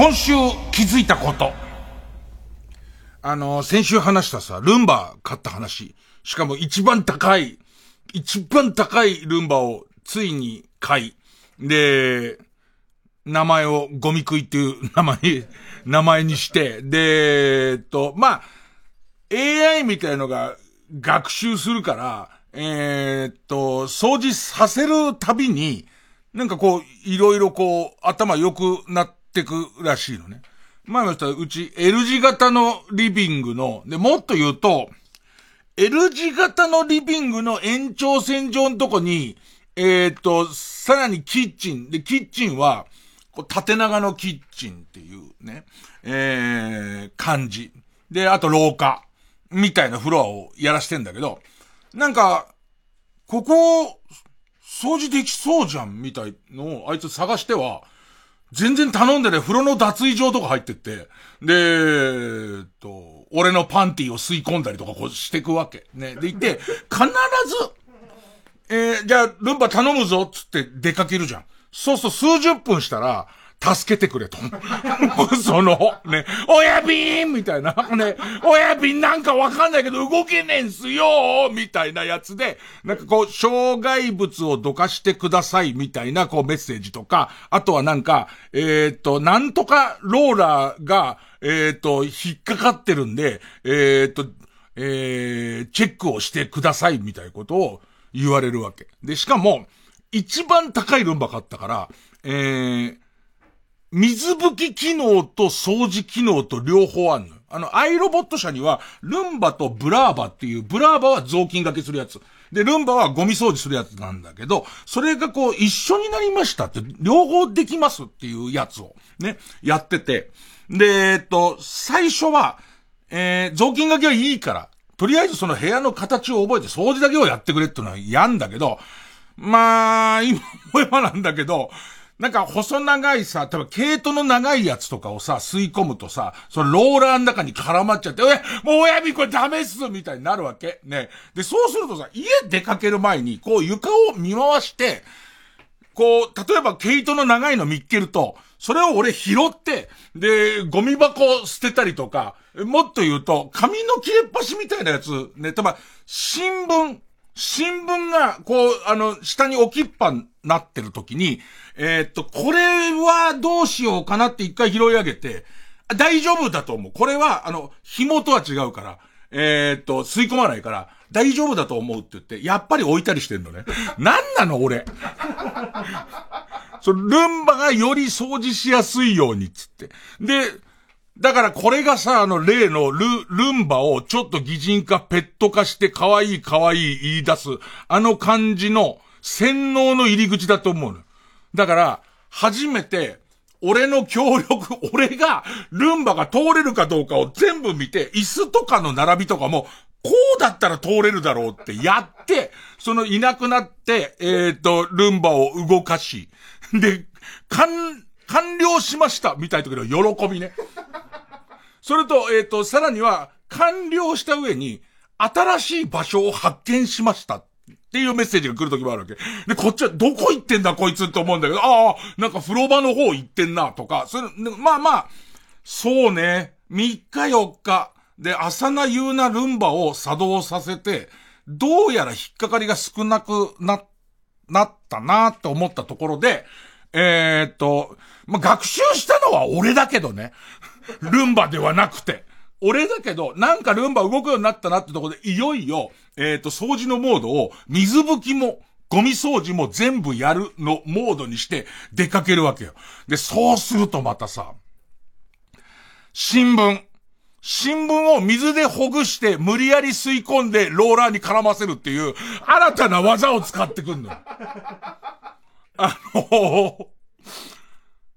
今週気づいたこと。あの、先週話したさ、ルンバ買った話。しかも一番高い、一番高いルンバをついに買い。で、名前をゴミ食いっていう名前、名前にして、で、えっと、まあ、AI みたいのが学習するから、えー、っと、掃除させるたびに、なんかこう、いろいろこう、頭良くなってくらしいのね。前も言ったうち L 字型のリビングの、で、もっと言うと、L 字型のリビングの延長線上のとこに、えっ、ー、と、さらにキッチン。で、キッチンは、こう縦長のキッチンっていうね、えー、感じ。で、あと廊下。みたいなフロアをやらしてんだけど、なんか、ここ、掃除できそうじゃんみたいのをあいつ探しては、全然頼んでね、風呂の脱衣場とか入ってって、で、えっと、俺のパンティを吸い込んだりとかこうしてくわけ。ね。で、行って、必ず、えー、じゃあ、ルンバ頼むぞつって出かけるじゃん。そうそう数十分したら、助けてくれと。その、ね、親瓶みたいな、ね、親瓶なんかわかんないけど動けねえんすよみたいなやつで、なんかこう、障害物をどかしてくださいみたいなこうメッセージとか、あとはなんか、えっ、と、なんとかローラーが、えっ、と、引っかかってるんで、えっ、と、えー、チェックをしてくださいみたいなことを言われるわけ。で、しかも、一番高いルンバ買ったから、えー、水拭き機能と掃除機能と両方あんの。あの、アイロボット車には、ルンバとブラーバっていう、ブラーバは雑巾掛けするやつ。で、ルンバはゴミ掃除するやつなんだけど、それがこう、一緒になりましたって、両方できますっていうやつを、ね、やってて。で、えっと、最初は、えー、雑巾掛けはいいから、とりあえずその部屋の形を覚えて掃除だけをやってくれっていうのは嫌んだけど、まあ、今思えばなんだけど、なんか細長いさ、多分毛糸の長いやつとかをさ、吸い込むとさ、そのローラーの中に絡まっちゃって、え、もう親指これダメっすみたいになるわけ。ね。で、そうするとさ、家出かける前に、こう床を見回して、こう、例えば毛糸の長いの見っけると、それを俺拾って、で、ゴミ箱捨てたりとか、もっと言うと、紙の切れっ端みたいなやつ、ね、たば、新聞、新聞が、こう、あの、下に置きっぱなってる時に、えー、っと、これはどうしようかなって一回拾い上げて、大丈夫だと思う。これは、あの、紐とは違うから、えー、っと、吸い込まないから、大丈夫だと思うって言って、やっぱり置いたりしてんのね。なんなの俺。そのルンバがより掃除しやすいようにっつって。で、だからこれがさ、あの例のル、ルンバをちょっと擬人化、ペット化して可愛い可愛い言い出す、あの感じの洗脳の入り口だと思うの。だから、初めて、俺の協力、俺が、ルンバが通れるかどうかを全部見て、椅子とかの並びとかも、こうだったら通れるだろうってやって、そのいなくなって、えっ、ー、と、ルンバを動かし、で、完、完了しましたみたいな時の喜びね。それと、えっ、ー、と、さらには、完了した上に、新しい場所を発見しましたっっていうメッセージが来る時もあるわけ。で、こっちはどこ行ってんだこいつって思うんだけど、ああ、なんか風呂場の方行ってんなとか、それ、まあまあ、そうね、3日4日、で、朝な夕なルンバを作動させて、どうやら引っかかりが少なくな、なったなって思ったところで、えー、っと、まあ、学習したのは俺だけどね。ルンバではなくて。俺だけど、なんかルンバ動くようになったなってとこで、いよいよ、えっ、と、掃除のモードを、水拭きも、ゴミ掃除も全部やるのモードにして出かけるわけよ。で、そうするとまたさ、新聞。新聞を水でほぐして無理やり吸い込んでローラーに絡ませるっていう新たな技を使ってくんのよ。あの、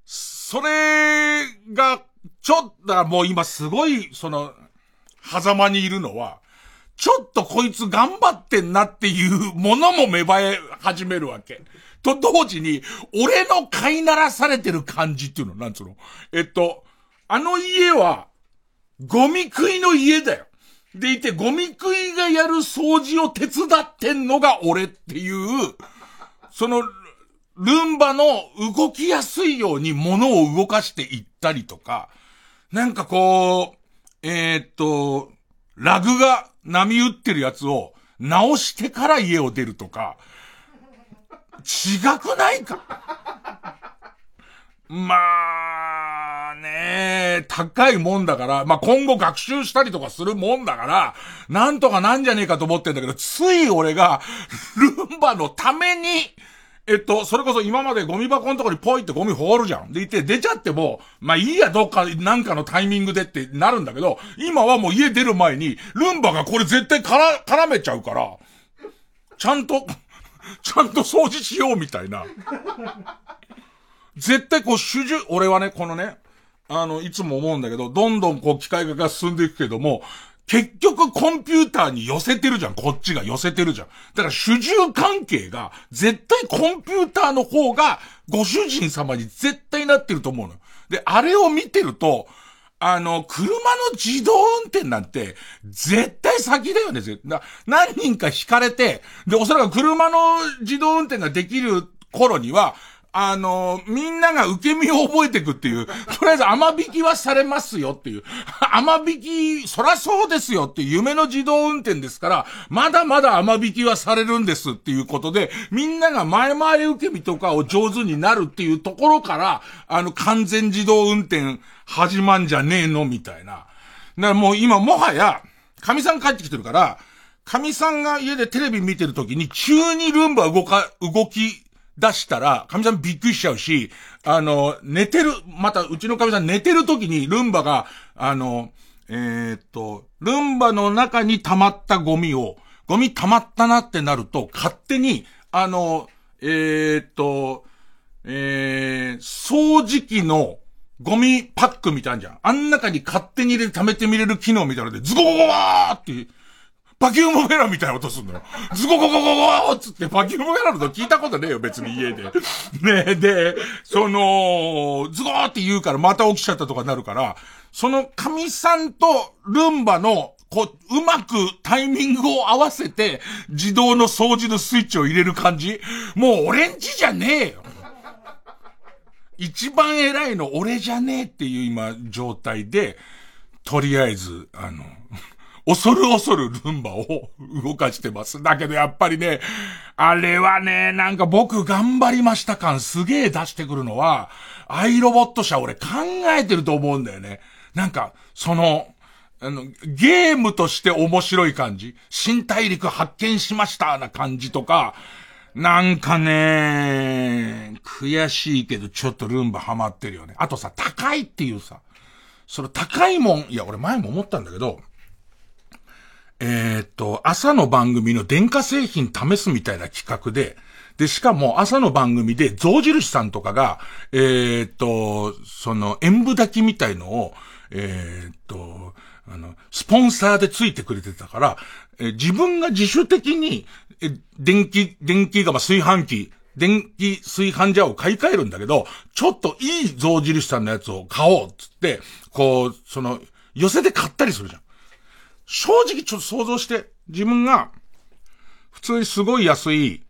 それが、ちょっとだ、もう今すごい、その、狭間にいるのは、ちょっとこいつ頑張ってんなっていうものも芽生え始めるわけ。と同時に、俺の飼いならされてる感じっていうの、なんつうの？えっと、あの家は、ゴミ食いの家だよ。でいて、ゴミ食いがやる掃除を手伝ってんのが俺っていう、その、ルンバの動きやすいように物を動かしていったりとか、なんかこう、えー、っと、ラグが波打ってるやつを直してから家を出るとか、違くないか？まあ、ね高いもんだから、まあ今後学習したりとかするもんだから、なんとかなんじゃねえかと思ってんだけど、つい俺が、ルンバのために、えっと、それこそ今までゴミ箱のとこにポイってゴミ放るじゃん。でいて、出ちゃっても、まあいいや、どっか、なんかのタイミングでってなるんだけど、今はもう家出る前に、ルンバがこれ絶対から、絡めちゃうから、ちゃんと、ちゃんと掃除しようみたいな。絶対こう主従、俺はね、このね、あの、いつも思うんだけど、どんどんこう機械化が進んでいくけども、結局コンピューターに寄せてるじゃん。こっちが寄せてるじゃん。だから主従関係が、絶対コンピューターの方が、ご主人様に絶対なってると思うの。で、あれを見てると、あの、車の自動運転なんて、絶対先だよね、な何人か引かれて、で、おそらく車の自動運転ができる頃には、あの、みんなが受け身を覚えていくっていう、とりあえず甘引きはされますよっていう、甘引き、そらそうですよっていう夢の自動運転ですから、まだまだ甘引きはされるんですっていうことで、みんなが前々受け身とかを上手になるっていうところから、あの、完全自動運転始まんじゃねえのみたいな。だからもう今もはや、神さん帰ってきてるから、神さんが家でテレビ見てる時に急にルンバ動か、動き出したら、神さんびっくりしちゃうし、あの、寝てる、またうちの神さん寝てる時にルンバが、あの、えー、っと、ルンバの中に溜まったゴミを、ゴミ溜まったなってなると、勝手に、あの、えー、っと、えー、掃除機のゴミパックみたいなじゃん。あん中に勝手に入れて溜めてみれる機能みたいなので、ズゴーって、バキュームフェラみたいな音すんのよ。ズゴゴゴゴゴーつってバキュームフェラの音聞いたことねえよ、別に家で。ねで、その、ズゴーって言うからまた起きちゃったとかなるから、その神さんとルンバのこう、うまくタイミングを合わせて、自動の掃除のスイッチを入れる感じもう俺んちじゃねえよ。一番偉いの俺じゃねえっていう今状態で、とりあえず、あの、恐る恐るルンバを動かしてます。だけどやっぱりね、あれはね、なんか僕頑張りました感すげえ出してくるのは、アイロボット社俺考えてると思うんだよね。なんか、その、あの、ゲームとして面白い感じ新大陸発見しましたな感じとか、なんかね、悔しいけどちょっとルンバハマってるよね。あとさ、高いっていうさ、その高いもん、いや俺前も思ったんだけど、えー、っと、朝の番組の電化製品試すみたいな企画で、で、しかも朝の番組で象印さんとかが、えー、っと、その演舞炊きみたいのを、えー、っと、あの、スポンサーでついてくれてたから、え、自分が自主的に、え電気、電気が、ま、炊飯器、電気炊飯ジャーを買い替えるんだけど、ちょっといい象印さんのやつを買おうっつって、こう、その、寄せで買ったりするじゃん。正直ちょっと想像して、自分が、普通にすごい安い、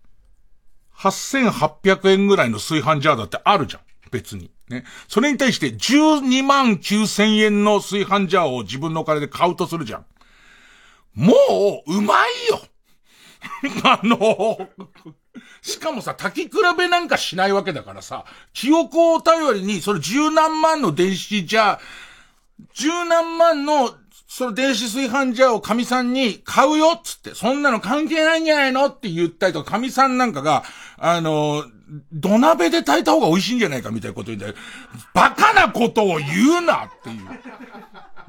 8800円ぐらいの炊飯ジャーだってあるじゃん。別に。ね。それに対して12万9000円の炊飯ジャーを自分のお金で買うとするじゃん。もう、うまいよ あの、しかもさ、炊き比べなんかしないわけだからさ、記憶を頼りに、その十何万の電子ジャー、十何万のその電子炊飯ジャーを神さんに買うよっつって、そんなの関係ないんじゃないのって言ったりとか、神さんなんかが、あの、土鍋で炊いた方が美味しいんじゃないかみたいなこと言うんだよ。バカなことを言うなってい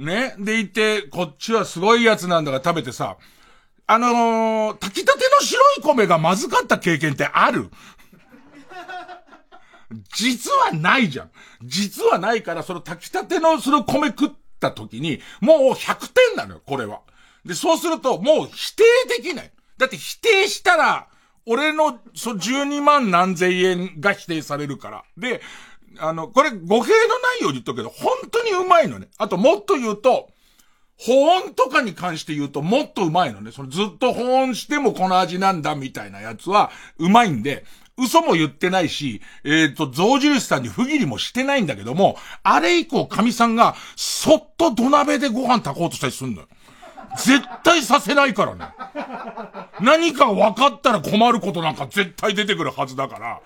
う。ね？でいて、こっちはすごいやつなんだから食べてさ、あのー、炊きたての白い米がまずかった経験ってある？実はないじゃん。実はないから、その炊きたてのその米食ってた時に、もう100点なのよ、これは。で、そうすると、もう否定できない。だって否定したら、俺の、そ、12万何千円が否定されるから。で、あの、これ語弊のないように言っとくけど、本当にうまいのね。あともっと言うと、保温とかに関して言うともっとうまいのね。そのずっと保温してもこの味なんだみたいなやつはうまいんで、嘘も言ってないし、えっ、ー、と、象印さんに不義理もしてないんだけども、あれ以降神さんがそっと土鍋でご飯炊こうとしたりすんのよ。絶対させないからね。何か分かったら困ることなんか絶対出てくるはずだから。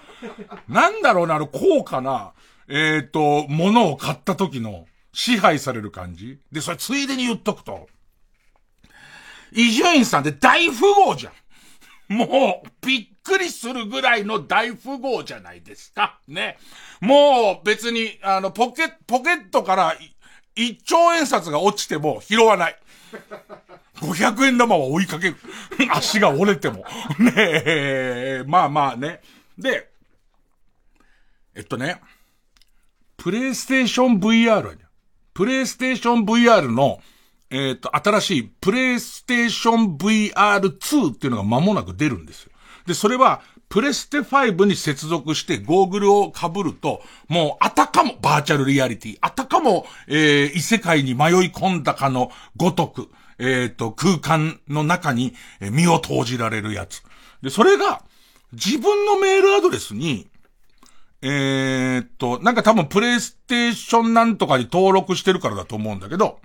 なんだろうな、あの、高価な、えっ、ー、と、物を買った時の支配される感じで、それついでに言っとくと、伊集院さんって大富豪じゃん。もう、びっくりするぐらいの大富豪じゃないですか。ね。もう別に、あの、ポケ、ポケットから1兆円札が落ちても拾わない。500円玉は追いかける。足が折れても。ねえ、まあまあね。で、えっとね、プレイステーション VR プレイステーション VR の、えっ、と、新しいプレイステーション VR2 っていうのが間もなく出るんですよ。で、それは、プレステ5に接続してゴーグルを被ると、もうあたかもバーチャルリアリティ、あたかも、えー、異世界に迷い込んだかのごとく、えっ、ー、と、空間の中に身を投じられるやつ。で、それが、自分のメールアドレスに、えー、と、なんか多分プレイステーションなんとかに登録してるからだと思うんだけど、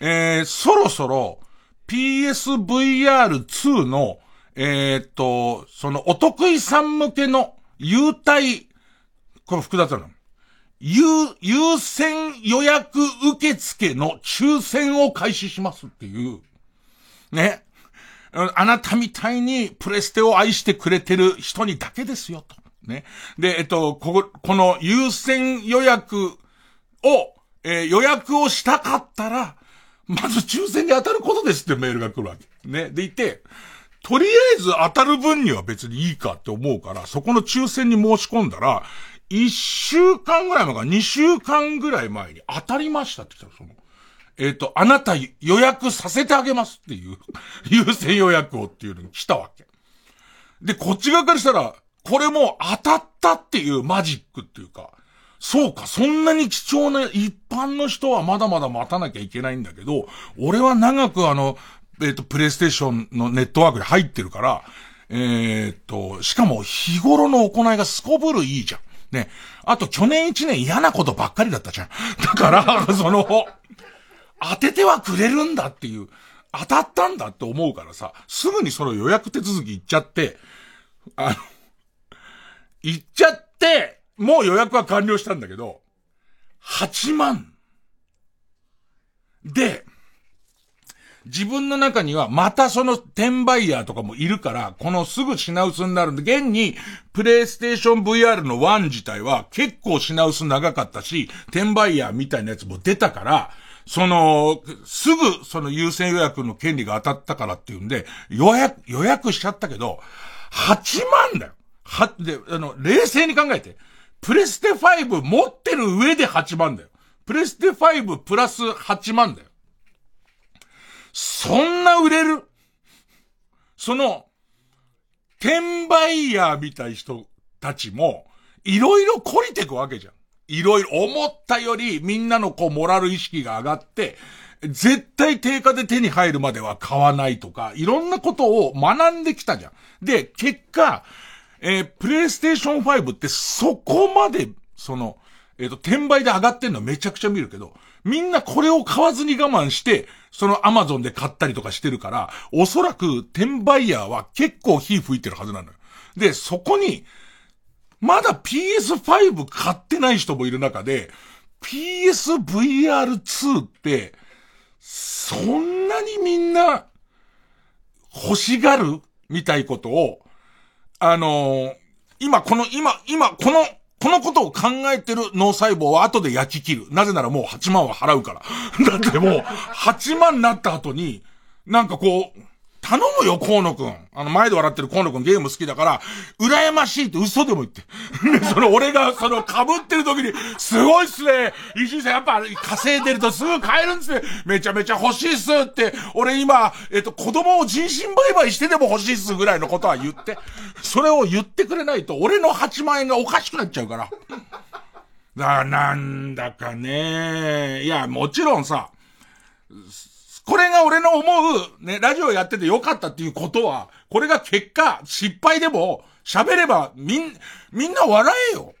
えー、そろそろ PSVR2 のえー、っと、そのお得意さん向けの優待、これ複雑なの。優、優先予約受付の抽選を開始しますっていう。ね。あなたみたいにプレステを愛してくれてる人にだけですよ、と。ね。で、えっと、ここ、この優先予約を、えー、予約をしたかったら、まず抽選に当たることですってメールが来るわけ。ね。でいて、とりあえず当たる分には別にいいかって思うから、そこの抽選に申し込んだら、一週間ぐらい前か、二週間ぐらい前に当たりましたって言ったら、その、えっ、ー、と、あなた予約させてあげますっていう、優先予約をっていうのに来たわけ。で、こっち側からしたら、これも当たったっていうマジックっていうか、そうか、そんなに貴重な一般の人はまだまだ待たなきゃいけないんだけど、俺は長くあの、えっ、ー、と、プレイステーションのネットワークに入ってるから、えっ、と、しかも日頃の行いがすこぶるいいじゃん。ね。あと去年一年嫌なことばっかりだったじゃん。だから、その、当ててはくれるんだっていう、当たったんだって思うからさ、すぐにその予約手続き行っちゃって、あの、行っちゃって、もう予約は完了したんだけど、8万。で、自分の中にはまたその転売ヤーとかもいるから、このすぐ品薄になるんで、現に、プレイステーション VR の1自体は結構品薄長かったし、転売ヤーみたいなやつも出たから、その、すぐその優先予約の権利が当たったからっていうんで、予約、予約しちゃったけど、8万だよ。は、で、あの、冷静に考えて。プレステ5持ってる上で8万だよ。プレステ5プラス8万だよ。そんな売れる？その、転売ヤーみたい人たちも、いろいろ懲りてくわけじゃん。いろいろ思ったよりみんなのこうモラル意識が上がって、絶対定価で手に入るまでは買わないとか、いろんなことを学んできたじゃん。で、結果、えー、プレイステーション5ってそこまで、その、えっ、ー、と、転売で上がってんのめちゃくちゃ見るけど、みんなこれを買わずに我慢して、そのアマゾンで買ったりとかしてるから、おそらく転売ヤーは結構火吹いてるはずなのよ。で、そこに、まだ PS5 買ってない人もいる中で、PSVR2 って、そんなにみんな欲しがるみたいことを、あのー、今この、今、今このこのことを考えてる脳細胞は後で焼き切る。なぜならもう8万は払うから。だってもう、8万になった後に、なんかこう、頼むよ、河野くん。あの、前で笑ってる河野くんゲーム好きだから、羨ましいって嘘でも言って。その、俺が、その、被ってる時に、すごいっすね。石井さん、やっぱ、稼いでるとすぐ買えるんですね。めちゃめちゃ欲しいっすって、俺今、えっと、子供を人身売買してでも欲しいっすぐらいのことは言って。それを言ってくれないと、俺の8万円がおかしくなっちゃうから。だなんだかね。いや、もちろんさ、これが俺の思う、ね、ラジオやっててよかったっていうことは、これが結果、失敗でも、喋れば、みん、みんな笑えよ。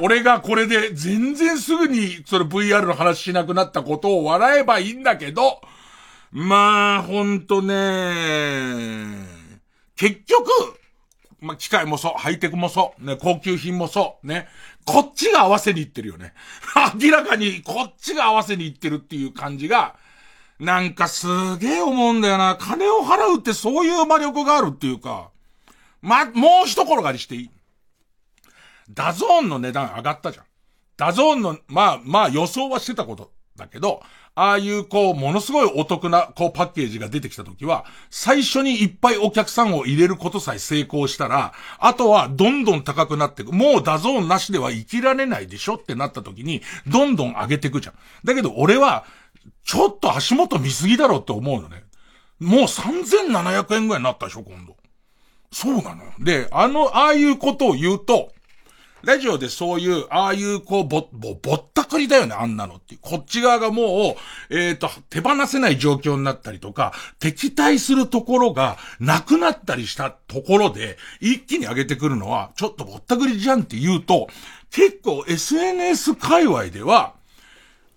俺がこれで全然すぐにそれ VR の話しなくなったことを笑えばいいんだけど、まあ、ほんとね、結局、ま、機械もそう、ハイテクもそう、ね、高級品もそう、ね、こっちが合わせに行ってるよね。明らかにこっちが合わせに行ってるっていう感じが、なんかすげえ思うんだよな。金を払うってそういう魔力があるっていうか、ま、もう一転がりしていい。 DAZN の値段上がったじゃん。 DAZN の、まあ、まあ予想はしてたことだけど、ああいうこう、ものすごいお得なこうパッケージが出てきた時は、最初にいっぱいお客さんを入れることさえ成功したら、あとはどんどん高くなっていく。もう DAZN なしでは生きられないでしょってなった時に、どんどん上げていくじゃん。だけど俺は、ちょっと足元見すぎだろって思うのね。もう3700円ぐらいになったでしょ、今度。そうなのよ。で、あの、ああいうことを言うと、ラジオでそういう、ああいうこう、ぼ、ぼ、ぼったくりだよね、あんなのってこっち側がもう、えっ、ー、と、手放せない状況になったりとか、敵対するところがなくなったりしたところで、一気に上げてくるのは、ちょっとぼったくりじゃんって言うと、結構 SNS 界隈では、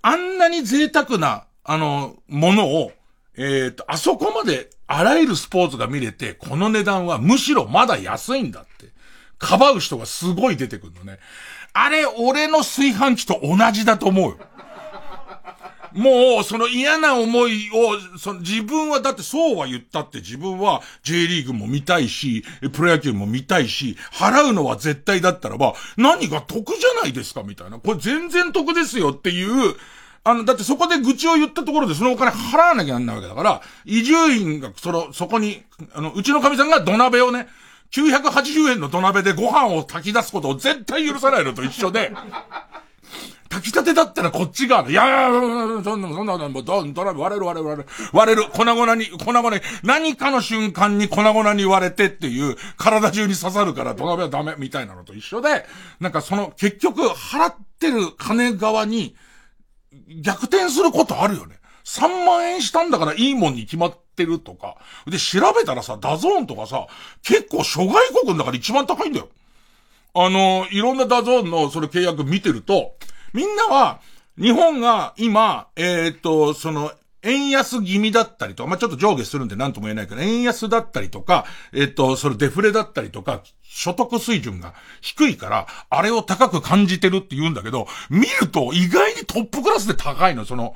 あんなに贅沢な、あの、ものを、えっ、ー、と、あそこまであらゆるスポーツが見れて、この値段はむしろまだ安いんだって。かばう人がすごい出てくるのね。あれ、俺の炊飯器と同じだと思うよ。もう、その嫌な思いを、その自分は、だってそうは言ったって自分は J リーグも見たいし、プロ野球も見たいし、払うのは絶対だったらば、何が得じゃないですかみたいな。これ全然得ですよっていう、あの、だってそこで愚痴を言ったところでそのお金払わなきゃなんないわけだから、移住員が、その、そこに、あの、うちの神さんが土鍋をね、980円の土鍋でご飯を炊き出すことを絶対許さないのと一緒で、炊きたてだったらこっち側いやいや、そんな、そんな、もう、土鍋割れる割れる割れる。割れる。粉々に、粉々に、何かの瞬間に粉々に割れてっていう、体中に刺さるから土鍋はダメみたいなのと一緒で、なんかその、結局、払ってる金側に、逆転することあるよね。3万円したんだからいいもんに決まってるとか。で、調べたらさ、 DAZN とかさ、結構諸外国の中で一番高いんだよ。あの、いろんな DAZN のそれ契約見てると、みんなは、日本が今、えっ、と、その、円安気味だったりとか、まあ、ちょっと上下するんで何とも言えないけど、円安だったりとか、えっ、と、それデフレだったりとか、所得水準が低いから、あれを高く感じてるって言うんだけど、見ると意外にトップクラスで高いの、その、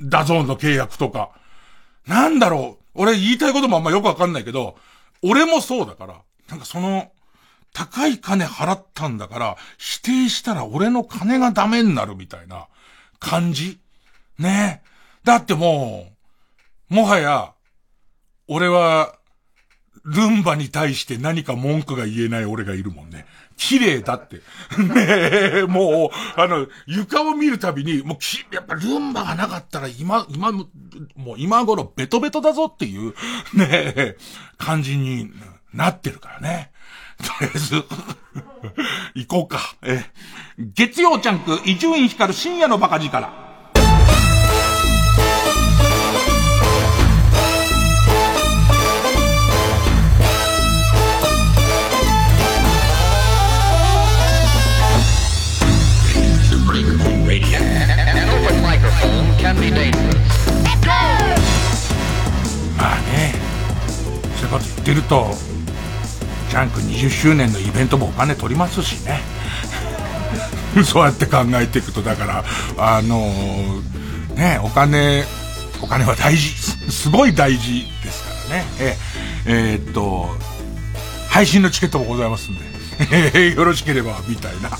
DAZN の契約とか。なんだろう。俺言いたいこともあんまよくわかんないけど、俺もそうだから、なんかその、高い金払ったんだから、否定したら俺の金がダメになるみたいな感じねだってもう、もはや、俺は、ルンバに対して何か文句が言えない俺がいるもんね。綺麗だって。ねえ、もう、あの、床を見るたびに、もうき、やっぱルンバがなかったら今、今、もう今頃ベトベトだぞっていう、ねえ、感じになってるからね。とりあえず行こうか。え、月曜チャンク、伊集院光る深夜のバカ力。まあね、そういうこと言ってると、ジャンク20周年のイベントもお金取りますしね。そうやって考えていくと、だから、あのー、ね、お金、お金は大事、すごい大事ですからね。ええー、っと、配信のチケットもございますんで、よろしければ、みたいな、ね。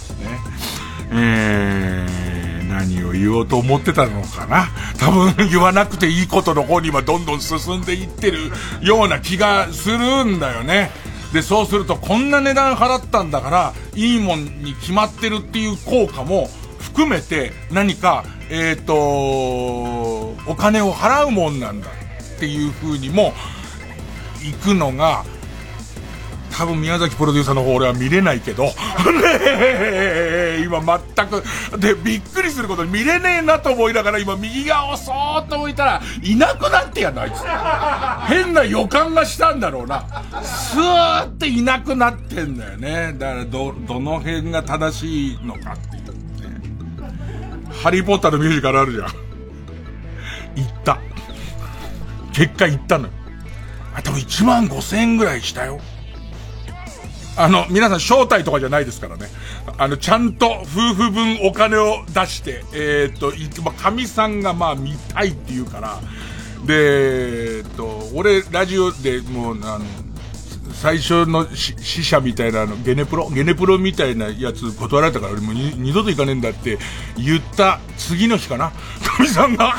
えー何を言おうと思ってたのかな？多分言わなくていいことの方にはどんどん進んでいってるような気がするんだよね。で、そうするとこんな値段払ったんだから、いいもんに決まってるっていう効果も含めて何か、えっ、ー、と、お金を払うもんなんだっていう風にも、行くのが、多分宮崎プロデューサーの方俺は見れないけど、ねえ今全く、で、びっくりすることに見れねえなと思いながら今右側をそーっと置いたら、いなくなってやんな、あいつ。変な予感がしたんだろうな。スーっていなくなってんだよね。だからど、どの辺が正しいのかっていうね。ハリーポッターのミュージカルあるじゃん。行った。結果行ったのよ。あ、多分1万5千円ぐらいしたよ。あの、皆さん招待とかじゃないですからね。あの、ちゃんと夫婦分お金を出して、えー、っと、まあ、神さんがまあ見たいって言うから、で、えー、っと、俺、ラジオでもう、あの、最初の死者みたいなの、ゲネプロ？ゲネプロみたいなやつ断られたから俺もう二度と行かねえんだって言った次の日かな神さんが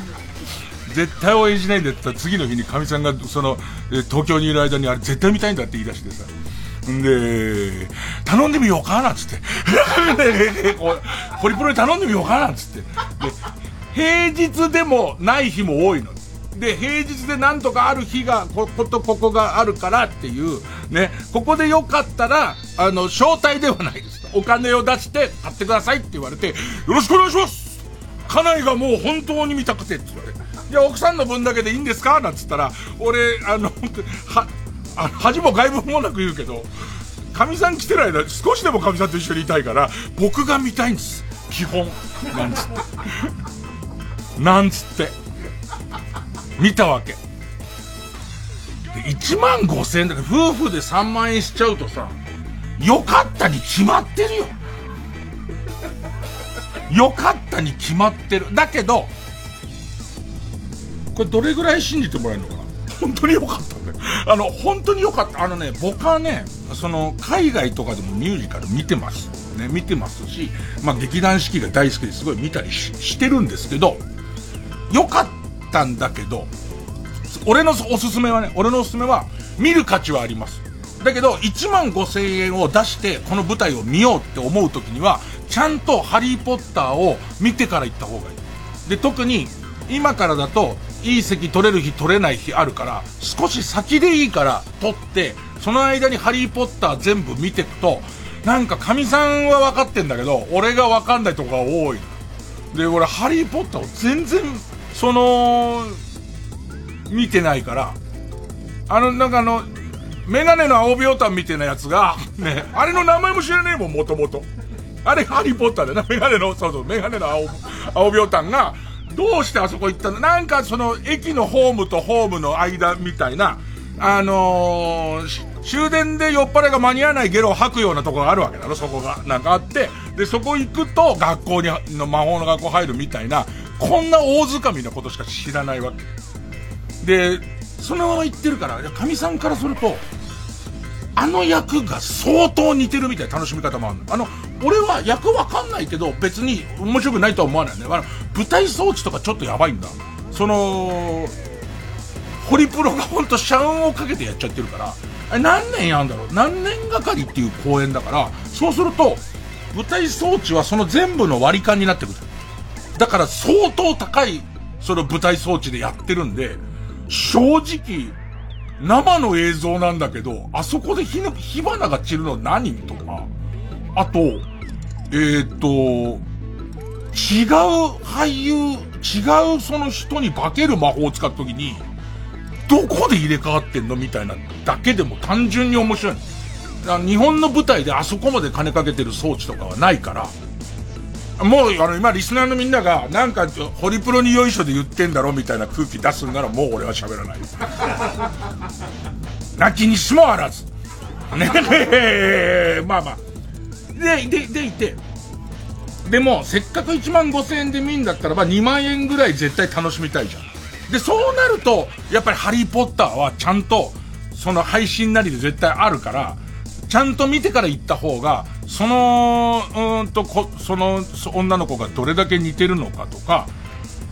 絶対応援しないんだって言った次の日に神さんがその、東京にいる間にあれ絶対見たいんだって言い出してさ。んで、頼んでみようかなんつって。ホリプロに頼んでみようかなんつって。で、平日でもない日も多いの。で、平日でなんとかある日が、こことここがあるからっていう、ね、ここでよかったら、あの、招待ではないです。お金を出して買ってくださいって言われて、よろしくお願いします家内がもう本当に見たくてって言われて。じゃあ奥さんの分だけでいいんですかなんつったら、俺、あの、は、あ恥も外部もなく言うけど、かみさん来てる間、少しでもかみさんと一緒にいたいから、僕が見たいんです。基本。なんつって。なんつって。見たわけ。で、1万5千円だから、夫婦で3万円しちゃうとさ、よかったに決まってるよ。よかったに決まってる。だけど、これどれぐらい信じてもらえるのかな？本当によかったんだよ。あの、本当によかった。あのね、僕はね、その、海外とかでもミュージカル見てます。ね、見てますし、まあ、劇団四季が大好きですごい見たりしてるんですけど、よかったんだけど、俺のおすすめはね、俺のおすすめは、見る価値はあります。だけど、1万5千円を出して、この舞台を見ようって思う時には、ちゃんとハリーポッターを見てから行った方がいい。で、特に、今からだと、いい席取れる日取れない日あるから、少し先でいいから取って、その間にハリーポッター全部見てくと、なんか神さんは分かってんだけど、俺が分かんないとこが多い。で、俺ハリーポッターを全然、その、見てないから、あの、なんかあの、メガネの青ビタンみたいなやつが、ね、あれの名前も知らねえもん、もともと。あれハリーポッターだな、メガネの、そうそう、メガネの青、青ビタンが、どうしてあそこ行ったの？なんかその駅のホームとホームの間みたいな、あのー、終電で酔っ払いが間に合わないゲロを吐くようなとこがあるわけだろ、そこが。なんかあって、で、そこ行くと学校に、の魔法の学校入るみたいな、こんな大掴みなことしか知らないわけ。で、そのまま行ってるから、神さんからすると、あの役が相当似てるみたいな楽しみ方もある。あの、俺は役わかんないけど、別に面白くないとは思わないね。あの、舞台装置とかちょっとやばいんだ。その、ホリプロがほんと社運をかけてやっちゃってるから、あれ何年やんだろう何年がかりっていう公演だから、そうすると、舞台装置はその全部の割り勘になってくる。だから相当高い、その舞台装置でやってるんで、正直、生の映像なんだけど、あそこで火の、火花が散るの何とか、あと、えー、っと、違う俳優、違うその人に化ける魔法を使った時に、どこで入れ替わってんのみたいなだけでも単純に面白い。日本の舞台であそこまで金かけてる装置とかはないから、もう、あの、今、リスナーのみんなが、なんか、ホリプロによいしょで言ってんだろみたいな空気出すんなら、もう俺は喋らない。なきにしもあらず。ねえ、まあまあ。で、で、でいて、でも、せっかく1万5千円で見んだったらば、2万円ぐらい絶対楽しみたいじゃん。で、そうなると、やっぱりハリーポッターはちゃんと、その配信なりで絶対あるから、ちゃんと見てから行った方が、その、うんとこ、その女の子がどれだけ似てるのかとか、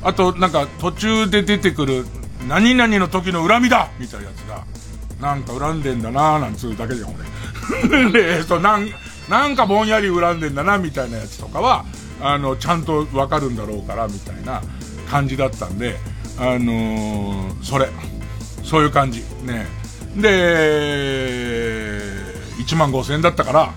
あと、なんか途中で出てくる、何々の時の恨みだみたいなやつが、なんか恨んでんだなーなんつうだけじゃん、俺。で、そう、なん、なんかぼんやり恨んでんだな、みたいなやつとかは、あの、ちゃんとわかるんだろうから、みたいな感じだったんで、あのー、それ。そういう感じ。ね。で、1万5千円だったから、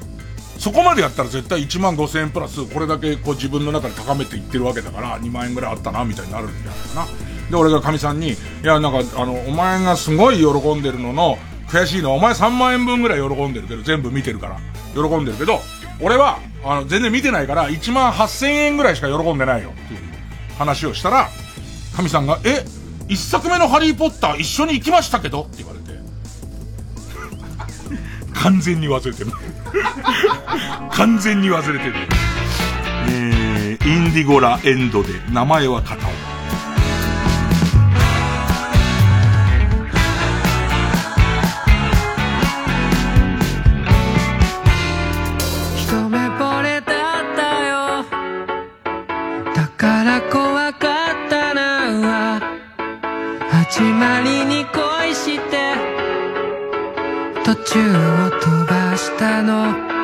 そこまでやったら絶対1万5千円プラス、これだけこう自分の中で高めていってるわけだから、2万円ぐらいあったな、みたいになるんじゃないかな。で、俺が神さんに、いや、なんか、あの、お前がすごい喜んでるのの、悔しいのは、お前3万円分ぐらい喜んでるけど、全部見てるから。喜んでるけど、俺は、あの、全然見てないから、1万8000円ぐらいしか喜んでないよ、っていう話をしたら、神さんが、え、一作目のハリーポッター一緒に行きましたけどって言われて。完全に忘れてる。完全に忘れてる。えー、インディゴラエンドで名前は片岡。途中を飛ばしたの。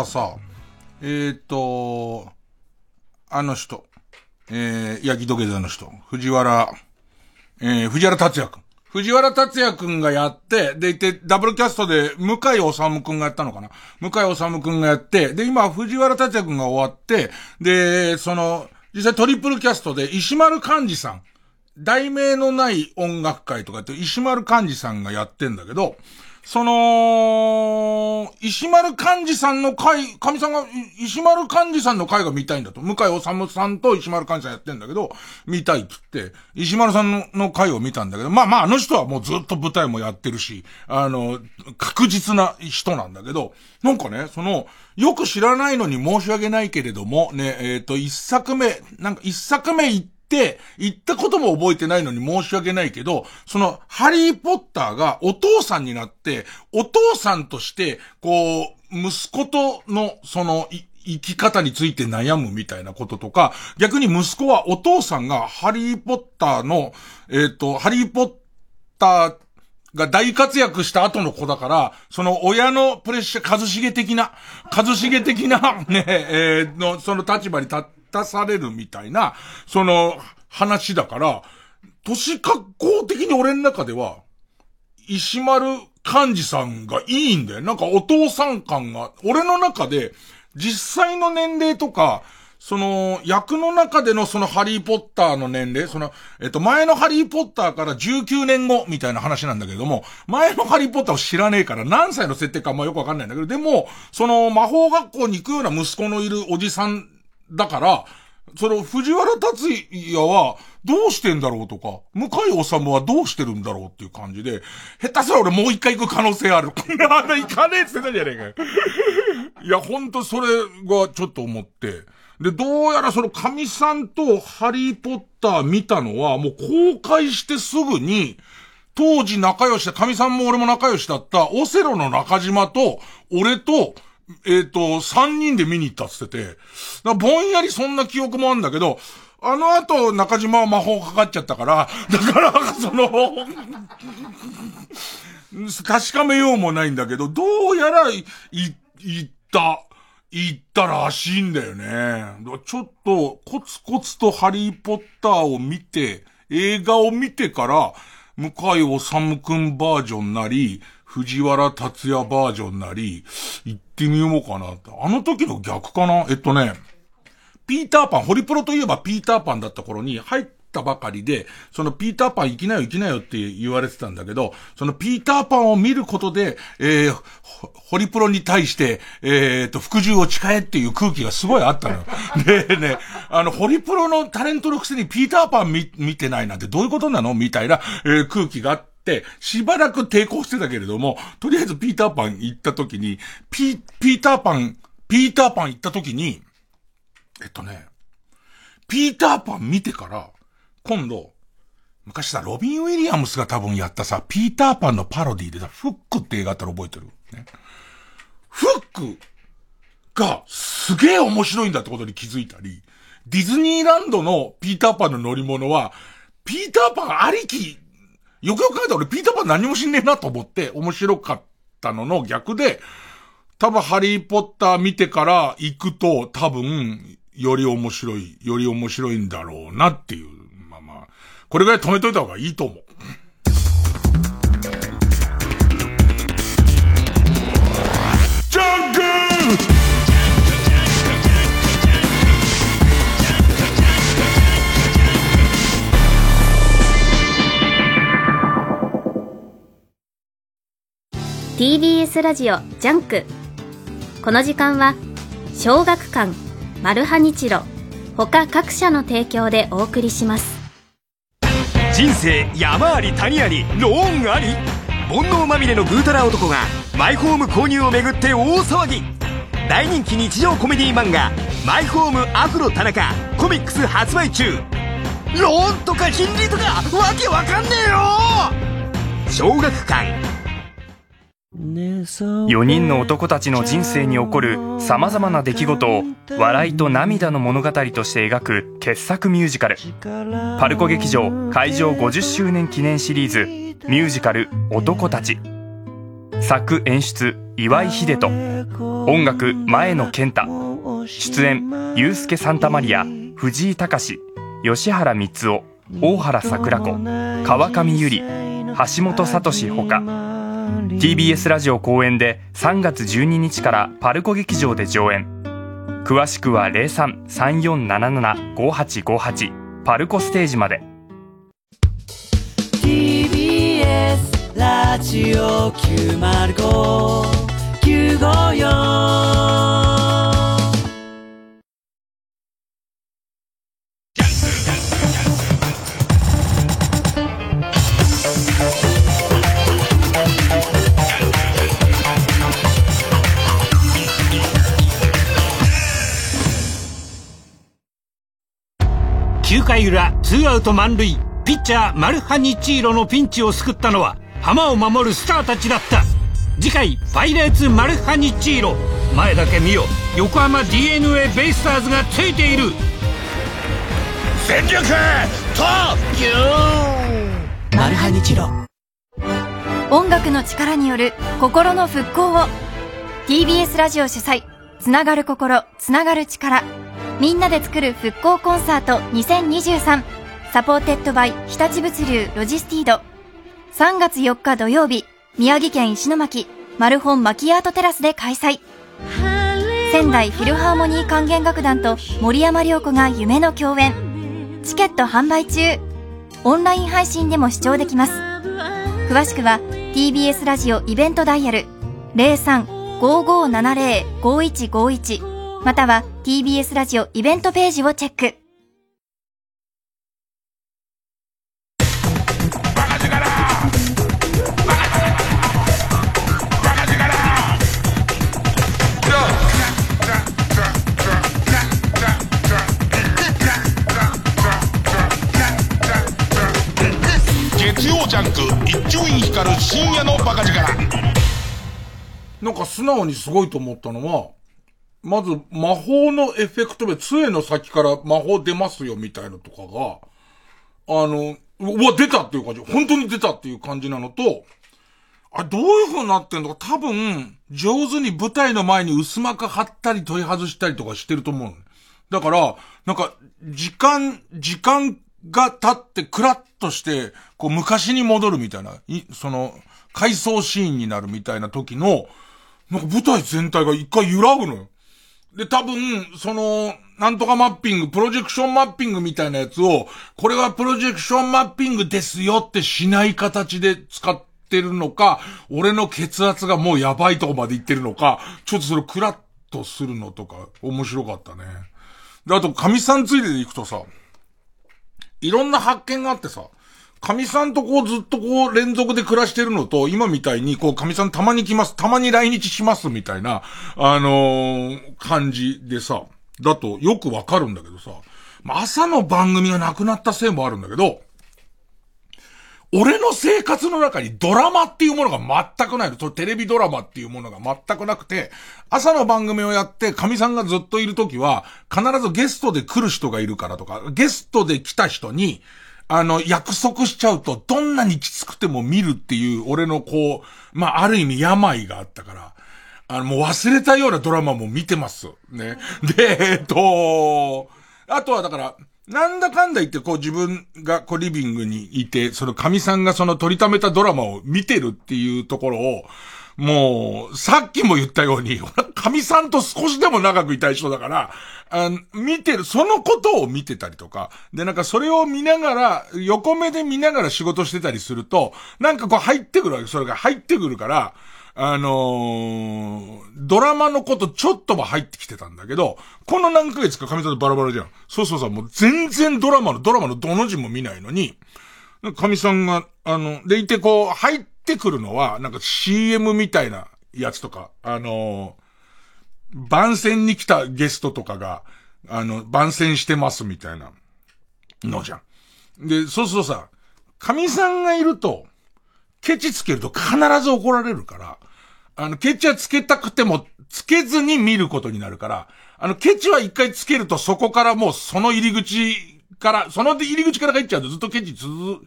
リーポッターさ、えっ、ー、と、あの人、えー、焼き土下座の人、藤原、えー、藤原達也くん。藤原達也くんがやって、でいて、ダブルキャストで、向井治くんがやったのかな向井治くんがやって、で、今、藤原達也くんが終わって、で、その、実際トリプルキャストで、石丸幹二さん、題名のない音楽会とかって、石丸幹二さんがやってんだけど、その、石丸幹二さんの回、神さんが、石丸幹二さんの回が見たいんだと。向井治さんと石丸幹二さんやってんだけど、見たいっつって、石丸さんのの回を見たんだけど、まあまああの人はもうずっと舞台もやってるし、あの、確実な人なんだけど、なんかね、その、よく知らないのに申し訳ないけれども、ね、えっ、ー、と、一作目、なんか一作目行って、って行ったことも覚えてないのに申し訳ないけど、その、ハリーポッターがお父さんになって、お父さんとして、こう、息子との、その、生き方について悩むみたいなこととか、逆に息子はお父さんがハリーポッターの、えっ、ー、と、ハリーポッターが大活躍した後の子だから、その親のプレッシャー、一茂的な、一茂的な、ね、えー、の、その立場に立たされるみたいな、その話だから、都市格好的に俺の中では、石丸幹事さんがいいんだよ。なんかお父さん感が、俺の中で、実際の年齢とか、その、役の中でのそのハリーポッターの年齢、その、えっと、前のハリーポッターから19年後みたいな話なんだけれども、前のハリーポッターを知らねえから何歳の設定かもよくわかんないんだけど、でも、その魔法学校に行くような息子のいるおじさんだから、その藤原達也はどうしてんだろうとか、向井治はどうしてるんだろうっていう感じで、下手すら俺もう一回行く可能性ある。あれ行かねえって言ってたじゃねえかよ。いや、ほんとそれがちょっと思って。で、どうやらその神さんとハリーポッター見たのは、もう公開してすぐに、当時仲良しで、神さんも俺も仲良しだった、オセロの中島と、俺と、えっ、ー、と、三人で見に行ったっつってて、ぼんやりそんな記憶もあんだけど、あの後、中島は魔法かかっちゃったから、だから、その確かめようもないんだけど、どうやら、い、行った。行ったらしいんだよね。ちょっと、コツコツとハリーポッターを見て、映画を見てから、向井治くんバージョンなり、藤原達也バージョンなり、行ってみようかなあの時の逆かな？えっとね、ピーターパン、ホリプロといえばピーターパンだった頃に入ったばかりで、そのピーターパン行きなよ行きなよって言われてたんだけど、そのピーターパンを見ることで、えー、ホリプロに対して、えー、と、服従を誓えっていう空気がすごいあったのよ。でね、あの、ホリプロのタレントのくせにピーターパン見、見てないなんてどういうことなの？みたいな、えー、空気があって、しばらく抵抗してたけれども、とりあえずピーターパン行った時に、ピ、ピーターパン、ピーターパン行った時に、えっとね、ピーターパン見てから、今度、昔さ、ロビン・ウィリアムスが多分やったさ、ピーターパンのパロディでさ、フックって映画あったら覚えてるね。フックがすげえ面白いんだってことに気づいたり、ディズニーランドのピーターパンの乗り物は、ピーターパンありき、よくよく考えたら俺ピーターパン何も知んねえなと思って面白かったのの逆で、多分ハリーポッター見てから行くと多分、より面白い、より面白いんだろうなっていう。これぐらい止めといた方がいいと思う。TBS ラジオジャンク。この時間は小学館マルハニチロ他各社の提供でお送りします。人生山あり谷ありローンあり。煩悩まみれのぐうたら男がマイホーム購入をめぐって大騒ぎ。大人気日常コメディ漫画「マイホームアフロ田中」コミックス発売中。ローンとか金利とかわけわかんねえよ！小学館4人の男たちの人生に起こる様々な出来事を笑いと涙の物語として描く傑作ミュージカル。パルコ劇場開場50周年記念シリーズミュージカル「男たち」作演出岩井秀人。音楽前野健太。出演ユースケ・サンタマリア藤井隆。吉原光夫大原桜子川上由里橋本聡ほか。TBS ラジオ公演で3月12日からパルコ劇場で上演。詳しくは0334775858パルコステージまで。TBS ラジオ905954 9回裏ツーアウト満塁。ピッチャーマルハニチーロのピンチを救ったのは浜を守るスターたちだった。次回パイレーツマルハニチーロ。前だけ見よ。横浜 d n a ベイスターズがついている。全力特急マルハニチロ。音楽の力による心の復興を。TBS ラジオ主催。つながる心つながる力みんなで作る復興コンサート2023 supported by 日立物流ロジスティード。3月4日土曜日宮城県石巻マルホンマキアートテラスで開催。仙台フィルハーモニー管弦楽団と森山良子が夢の共演。チケット販売中。オンライン配信でも視聴できます。詳しくは TBS ラジオイベントダイヤル。03-5570-5151または TBS ラジオイベントページをチェック。月曜ジャンク一丁院光る深夜のバカ力。なんか素直にすごいと思ったのは、まず魔法のエフェクトで杖の先から魔法出ますよみたいなとかが、あの、うわ、出たっていう感じ。本当に出たっていう感じなのと、あ、どういう風になってんのか多分、上手に舞台の前に薄膜貼ったり取り外したりとかしてると思う。だから、なんか、時間、時間が経ってクラッとして、こう昔に戻るみたいな、いその、回想シーンになるみたいな時の、なんか舞台全体が一回揺らぐのよ。で、多分、その、なんとかマッピング、プロジェクションマッピングみたいなやつを、これはプロジェクションマッピングですよってしない形で使ってるのか、俺の血圧がもうやばいとこまで行ってるのか、ちょっとそれクラッとするのとか、面白かったね。で、あと、神さんついでで行くとさ、いろんな発見があってさ、神さんとこうずっとこう連続で暮らしてるのと、今みたいにこう神さんたまに来ます、たまに来日しますみたいな、あのー感じでさ、だとよくわかるんだけどさ、まあ朝の番組がなくなったせいもあるんだけど、俺の生活の中にドラマっていうものが全くないの。テレビドラマっていうものが全くなくて、朝の番組をやって、神さんがずっといるときは、必ずゲストで来る人がいるからとか、ゲストで来た人に、あの、約束しちゃうと、どんなにきつくても見るっていう、俺のこう、まあ、ある意味病があったから、あの、もう忘れたようなドラマも見てます。ね。で、えっと、あとはだから、なんだかんだ言ってこう自分がこうリビングにいて、その神さんがその取りためたドラマを見てるっていうところを、もう、さっきも言ったように、神さんと少しでも長くいたい人だから、あ見てる、そのことを見てたりとか、で、なんかそれを見ながら、横目で見ながら仕事してたりすると、なんかこう入ってくるわけ、それが入ってくるから、あのードラマのことちょっとは入ってきてたんだけど、この何ヶ月か神さんとバラバラじゃん。そうそうさ、もう全然ドラマの、ドラマのどの字も見ないのに、神さんが、あの、でいてこう、入ってくるのは、なんか CM みたいなやつとか、あのー番宣に来たゲストとかが、あの、番宣してますみたいなのじゃん。で、そうするとさ、神さんがいると、ケチつけると必ず怒られるから、あの、ケチはつけたくても、つけずに見ることになるから、あの、ケチは一回つけるとそこからもうその入り口から、その入り口から入っちゃうとずっとケチ続、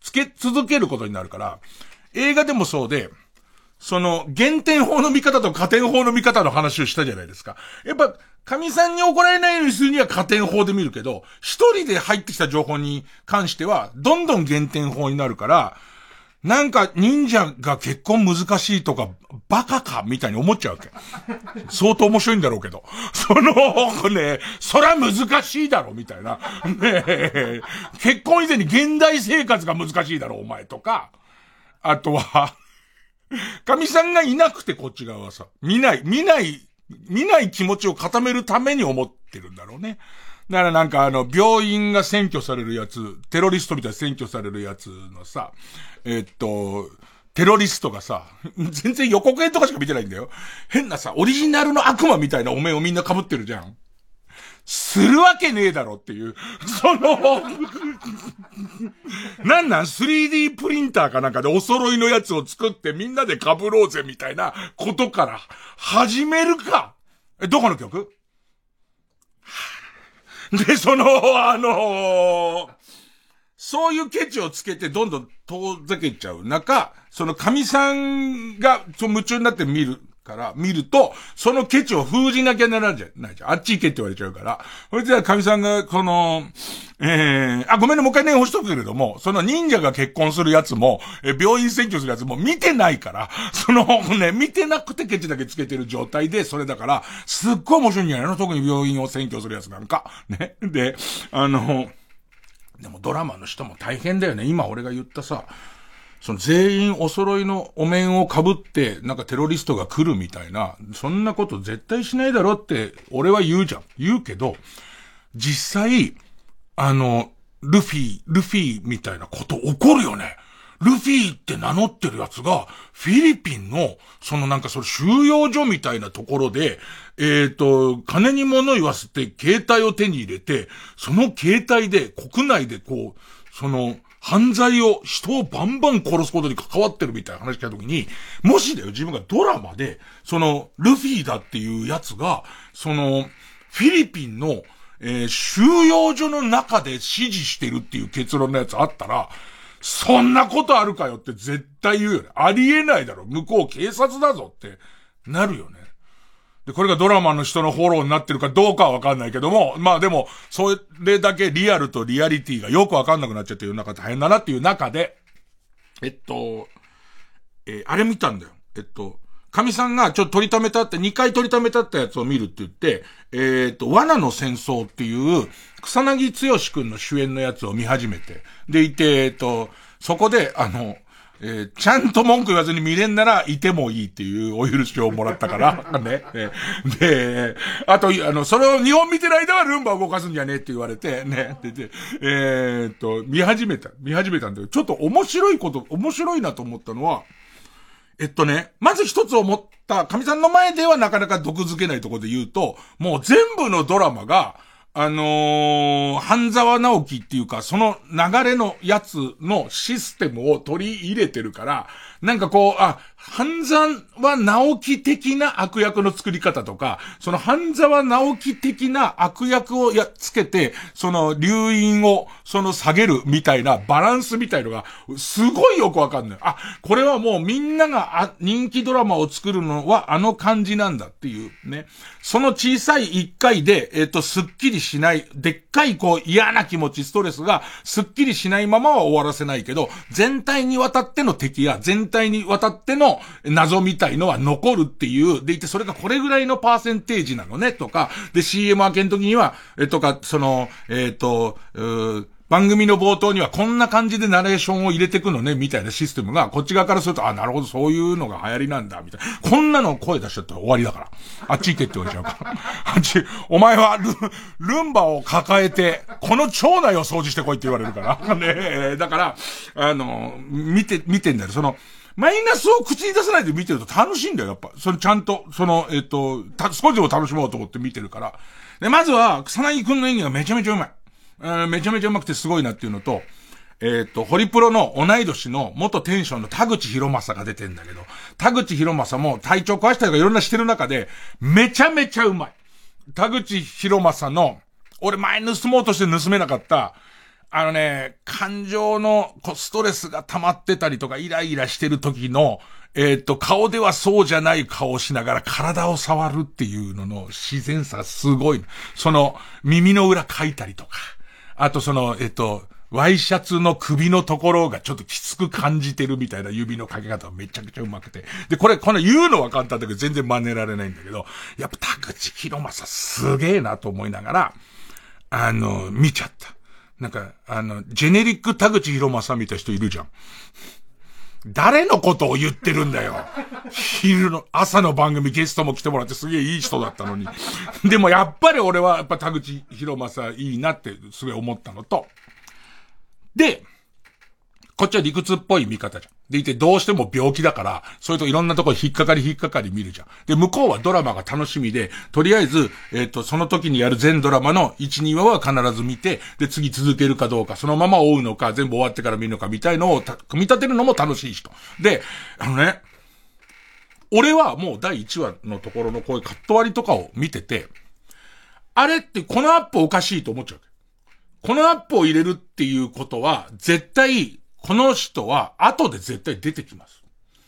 つけ続けることになるから、映画でもそうで、その、減点法の見方と加点法の見方の話をしたじゃないですか。やっぱ、神さんに怒られないようにするには加点法で見るけど、一人で入ってきた情報に関しては、どんどん減点法になるから、なんか忍者が結婚難しいとか、バカかみたいに思っちゃうわけ。相当面白いんだろうけど。その、ね、そら難しいだろ、みたいな。ね結婚以前に現代生活が難しいだろ、お前とか。あとは、神さんがいなくてこっち側はさ、見ない、見ない、見ない気持ちを固めるために思ってるんだろうね。だからなんかあの、病院が占拠されるやつ、テロリストみたいに占拠されるやつのさ、えっと、テロリストがさ、全然予告編とかしか見てないんだよ。変なさ、オリジナルの悪魔みたいなお面をみんな被ってるじゃん。するわけねえだろっていう、そのなんなん？3D プリンターかなんかでお揃いのやつを作ってみんなで被ろうぜみたいなことから始めるか。え、どこの曲？で、その、あのー、そういうケチをつけてどんどん遠ざけちゃう中、その神さんが、そ夢中になって見るから見ると、そのケチを封じなきゃならんじゃないじゃん。あっち行けって言われちゃうから。それじゃ神さんが、この、えー、あ、ごめんね、もう一回ね、押しとくけれども、その忍者が結婚するやつも、え病院占拠するやつも見てないから、そのね、見てなくてケチだけつけてる状態で、それだから、すっごい面白いんじゃないの？特に病院を占拠するやつなんか。ね。で、あの、でもドラマの人も大変だよね。今俺が言ったさ、その全員お揃いのお面を被って、なんかテロリストが来るみたいな、そんなこと絶対しないだろって、俺は言うじゃん。言うけど、実際、あの、ルフィ、ルフィみたいなこと起こるよね。ルフィって名乗ってるやつが、フィリピンの、そのなんかその収容所みたいなところで、えっ、と、金に物言わせて携帯を手に入れて、その携帯で国内でこう、その、犯罪を、人をバンバン殺すことに関わってるみたいな話聞いたときに、もしだよ、自分がドラマで、その、ルフィだっていうやつが、その、フィリピンの、えー、収容所の中で指示してるっていう結論のやつあったら、そんなことあるかよって絶対言うよね。ありえないだろ。向こう警察だぞってなるよね。で、これがドラマの人のフォローになってるかどうかはわかんないけども、まあでも、それだけリアルとリアリティがよくわかんなくなっちゃってる中大変だなっていう中で、えっと、えー、あれ見たんだよ。えっと、神さんがちょっと取りためたって、2回取りためたったやつを見るって言って、えっ、と、罠の戦争っていう、草薙剛くんの主演のやつを見始めて、でいて、えっ、と、そこで、あの、えー、ちゃんと文句言わずに見れんならいてもいいっていうお許しをもらったから、ね。で、あと、あの、それを日本見てる間はルンバ動かすんじゃねえって言われて、ね。で、でえー、っと、見始めた、見始めたんだけど、ちょっと面白いこと、面白いなと思ったのは、えっとね、まず一つ思った、神さんの前ではなかなか毒づけないところで言うと、もう全部のドラマが、あのー、半沢直樹っていうか、その流れのやつのシステムを取り入れてるから、なんかこう、あ、半沢直樹的な悪役の作り方とか、その半沢直樹的な悪役をやっつけて、その留飲を、その下げるみたいなバランスみたいのが、すごいよくわかんない。あ、これはもうみんなが人気ドラマを作るのはあの感じなんだっていうね。その小さい一回で、えっ、ー、と、すっきりしない、でっかいこう嫌な気持ち、ストレスがすっきりしないままは終わらせないけど、全体にわたっての敵や全体にわたっての謎みたいのは残るっていう、でいてそれがこれぐらいのパーセンテージなのね、とか、で CM 明けの時には、え、とか、その、えっ、ー、と、う番組の冒頭にはこんな感じでナレーションを入れてくのね、みたいなシステムが、こっち側からすると、あ、なるほど、そういうのが流行りなんだ、みたいな。こんなの声出しちゃったら終わりだから。あっち行けって言われちゃうから。あっち、お前はル、ルンバを抱えて、この町内を掃除してこいって言われるから。ねだから、あの、見て、見てんだよ。その、マイナスを口に出さないで見てると楽しいんだよ、やっぱ。それちゃんと、その、えっ、と、た、少しでも楽しもうと思って見てるから。で、まずは、草薙くんの演技がめちゃめちゃうまい。めちゃめちゃうまくてすごいなっていうのと、えっ、ー、と、ホリプロの同い年の元テンションの田口博正が出てんだけど、田口博正も体調壊したりとかいろんなしてる中で、めちゃめちゃうまい。田口博正の、俺前盗もうとして盗めなかった、あのね、感情のこうストレスが溜まってたりとかイライラしてる時の、えっ、ー、と、顔ではそうじゃない顔をしながら体を触るっていうのの自然さすごい。その耳の裏書いたりとか。あとその、えっと、ワイシャツの首のところがちょっときつく感じてるみたいな指のかけ方がめちゃくちゃうまくて。で、これ、この言うのは簡単だけど全然真似られないんだけど、やっぱ田口博正すげえなと思いながら、あの、見ちゃった。なんか、あの、ジェネリック田口博正みたいな人いるじゃん。誰のことを言ってるんだよ。昼の、朝の番組ゲストも来てもらってすげえいい人だったのに。でもやっぱり俺はやっぱ田口博正いいなってすごい思ったのと。で、こっちは理屈っぽい見方じゃん。でいて、どうしても病気だから、それといろんなところ引っかかり引っかかり見るじゃん。で、向こうはドラマが楽しみで、とりあえず、えっ、ー、と、その時にやる全ドラマの1、2話は必ず見て、で、次続けるかどうか、そのまま追うのか、全部終わってから見るのか、みたいのを、組み立てるのも楽しい人。で、あのね、俺はもう第1話のところのこういうカット割りとかを見てて、あれってこのアップおかしいと思っちゃう。このアップを入れるっていうことは、絶対、この人は後で絶対出てきます。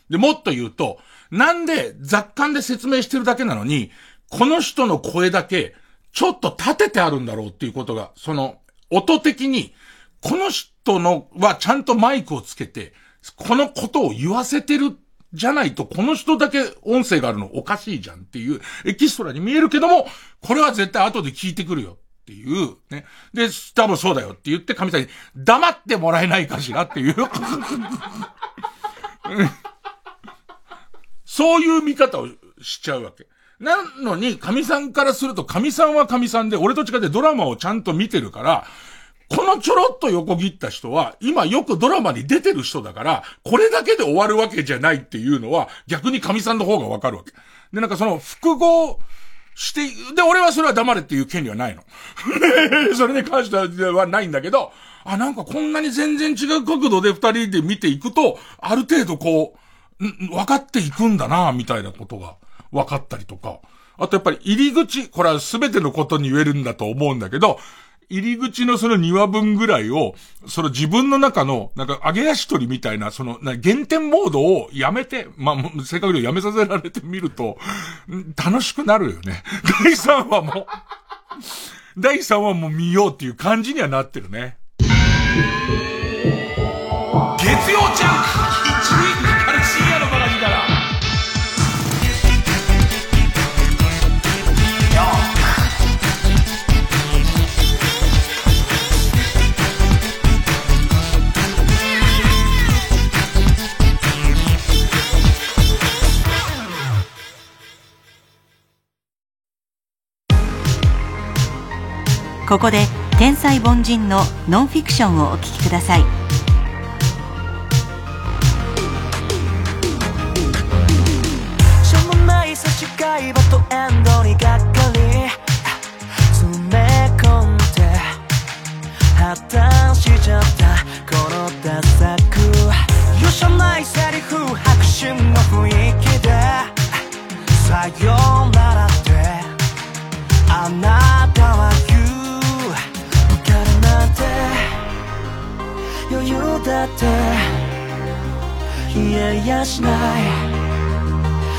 で、もっと言うと、なんで雑感で説明してるだけなのに、この人の声だけ、ちょっと立ててあるんだろうっていうことが、その、音的に、この人のはちゃんとマイクをつけて、このことを言わせてるじゃないと、この人だけ音声があるのおかしいじゃんっていうエキストラに見えるけども、これは絶対後で聞いてくるよ。っていう、ね。で、多分そうだよって言って神様に黙ってもらえないかしらっていう。そういう見方をしちゃうわけ。なのに、神さんからすると、神さんは神さんで、俺と違ってドラマをちゃんと見てるから、このちょろっと横切った人は、今よくドラマに出てる人だから、これだけで終わるわけじゃないっていうのは、逆に神さんの方がわかるわけ。で、なんかその複合して、で、俺はそれは黙れっていう権利はないの。それに関してはないんだけど、あ、なんかこんなに全然違う角度で二人で見ていくと、ある程度こう、分かっていくんだな、みたいなことが分かったりとか。あとやっぱり入り口、これは全てのことに言えるんだと思うんだけど、入り口のその2話分ぐらいを、その自分の中の、なんか、揚げ足取りみたいな、その、な、減点モードをやめて、まあ、正確にやめさせられてみると、楽しくなるよね。第3話も 第3話も見ようっていう感じにはなってるね。月曜ジャンクここで天才凡人のノンフィクションをお聞きください。しょうもない差し替えバトエンドにがっかり。詰め込んで破綻しちゃったこのダサく。許さないセリフ白真の雰囲気で。さよなら。だって言えやしない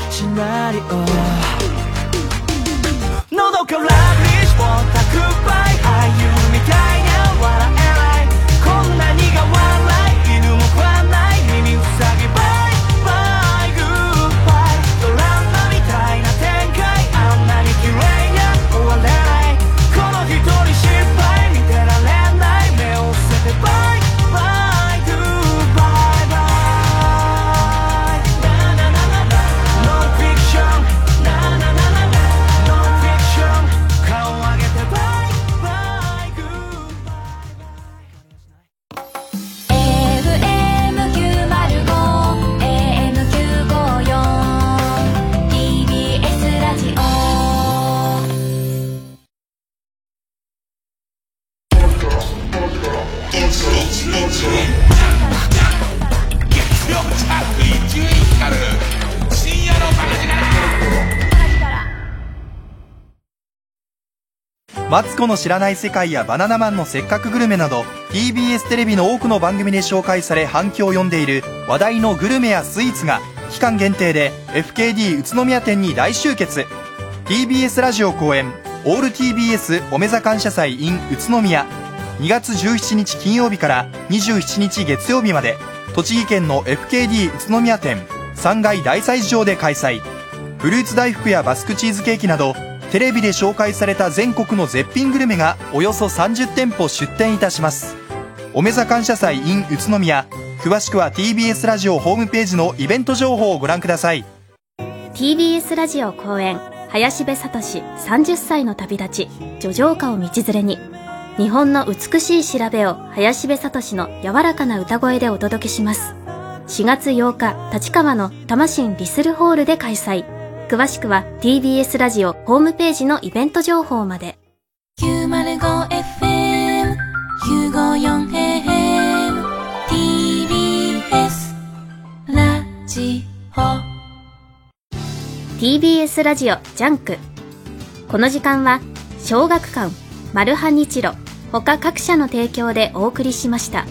シナリオ。喉からビーチを宅配俳優マツコの知らない世界やバナナマンのせっかくグルメなど TBS テレビの多くの番組で紹介され反響を呼んでいる話題のグルメやスイーツが期間限定で FKD 宇都宮店に大集結。TBS ラジオ公演オール TBS おめざ感謝祭 in 宇都宮。2月17日金曜日から27日月曜日まで栃木県の FKD 宇都宮店3階大祭場で開催。フルーツ大福やバスクチーズケーキなどテレビで紹介された全国の絶品グルメがおよそ30店舗出店いたします。おめざ感謝祭 in 宇都宮。詳しくは TBS ラジオホームページのイベント情報をご覧ください。TBS ラジオ公演林部聡30歳の旅立ち叙情歌を道連れに。日本の美しい調べを林部聡の柔らかな歌声でお届けします。4月8日立川の魂リスルホールで開催。詳しくは TBS ラジオホームページのイベント情報まで。905FM954AM TBS ラジオ。TBS ラジオジャンク。この時間は小学館マルハニチロ他各社の提供でお送りしました。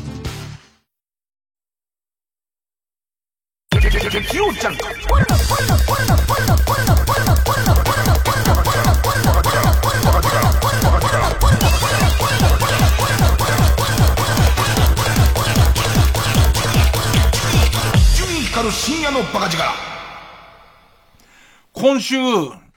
光る今週、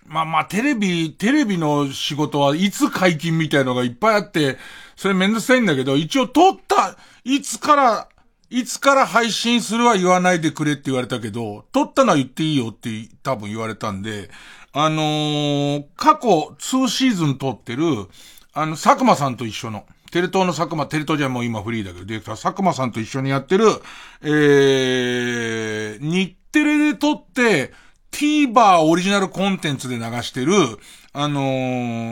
まあまあテレビ、テレビの仕事はいつ解禁みたいのがいっぱいあって、それめんどくさいんだけど、一応撮った、いつから、いつから配信するは言わないでくれって言われたけど、撮ったのは言っていいよって多分言われたんで、あのー、過去2シーズン撮ってる、あの、佐久間さんと一緒の、テレ東の佐久間、テレ東じゃもう今フリーだけど、ディレクター佐久間さんと一緒にやってる、えー、日テレで撮って、TVer オリジナルコンテンツで流してる、あの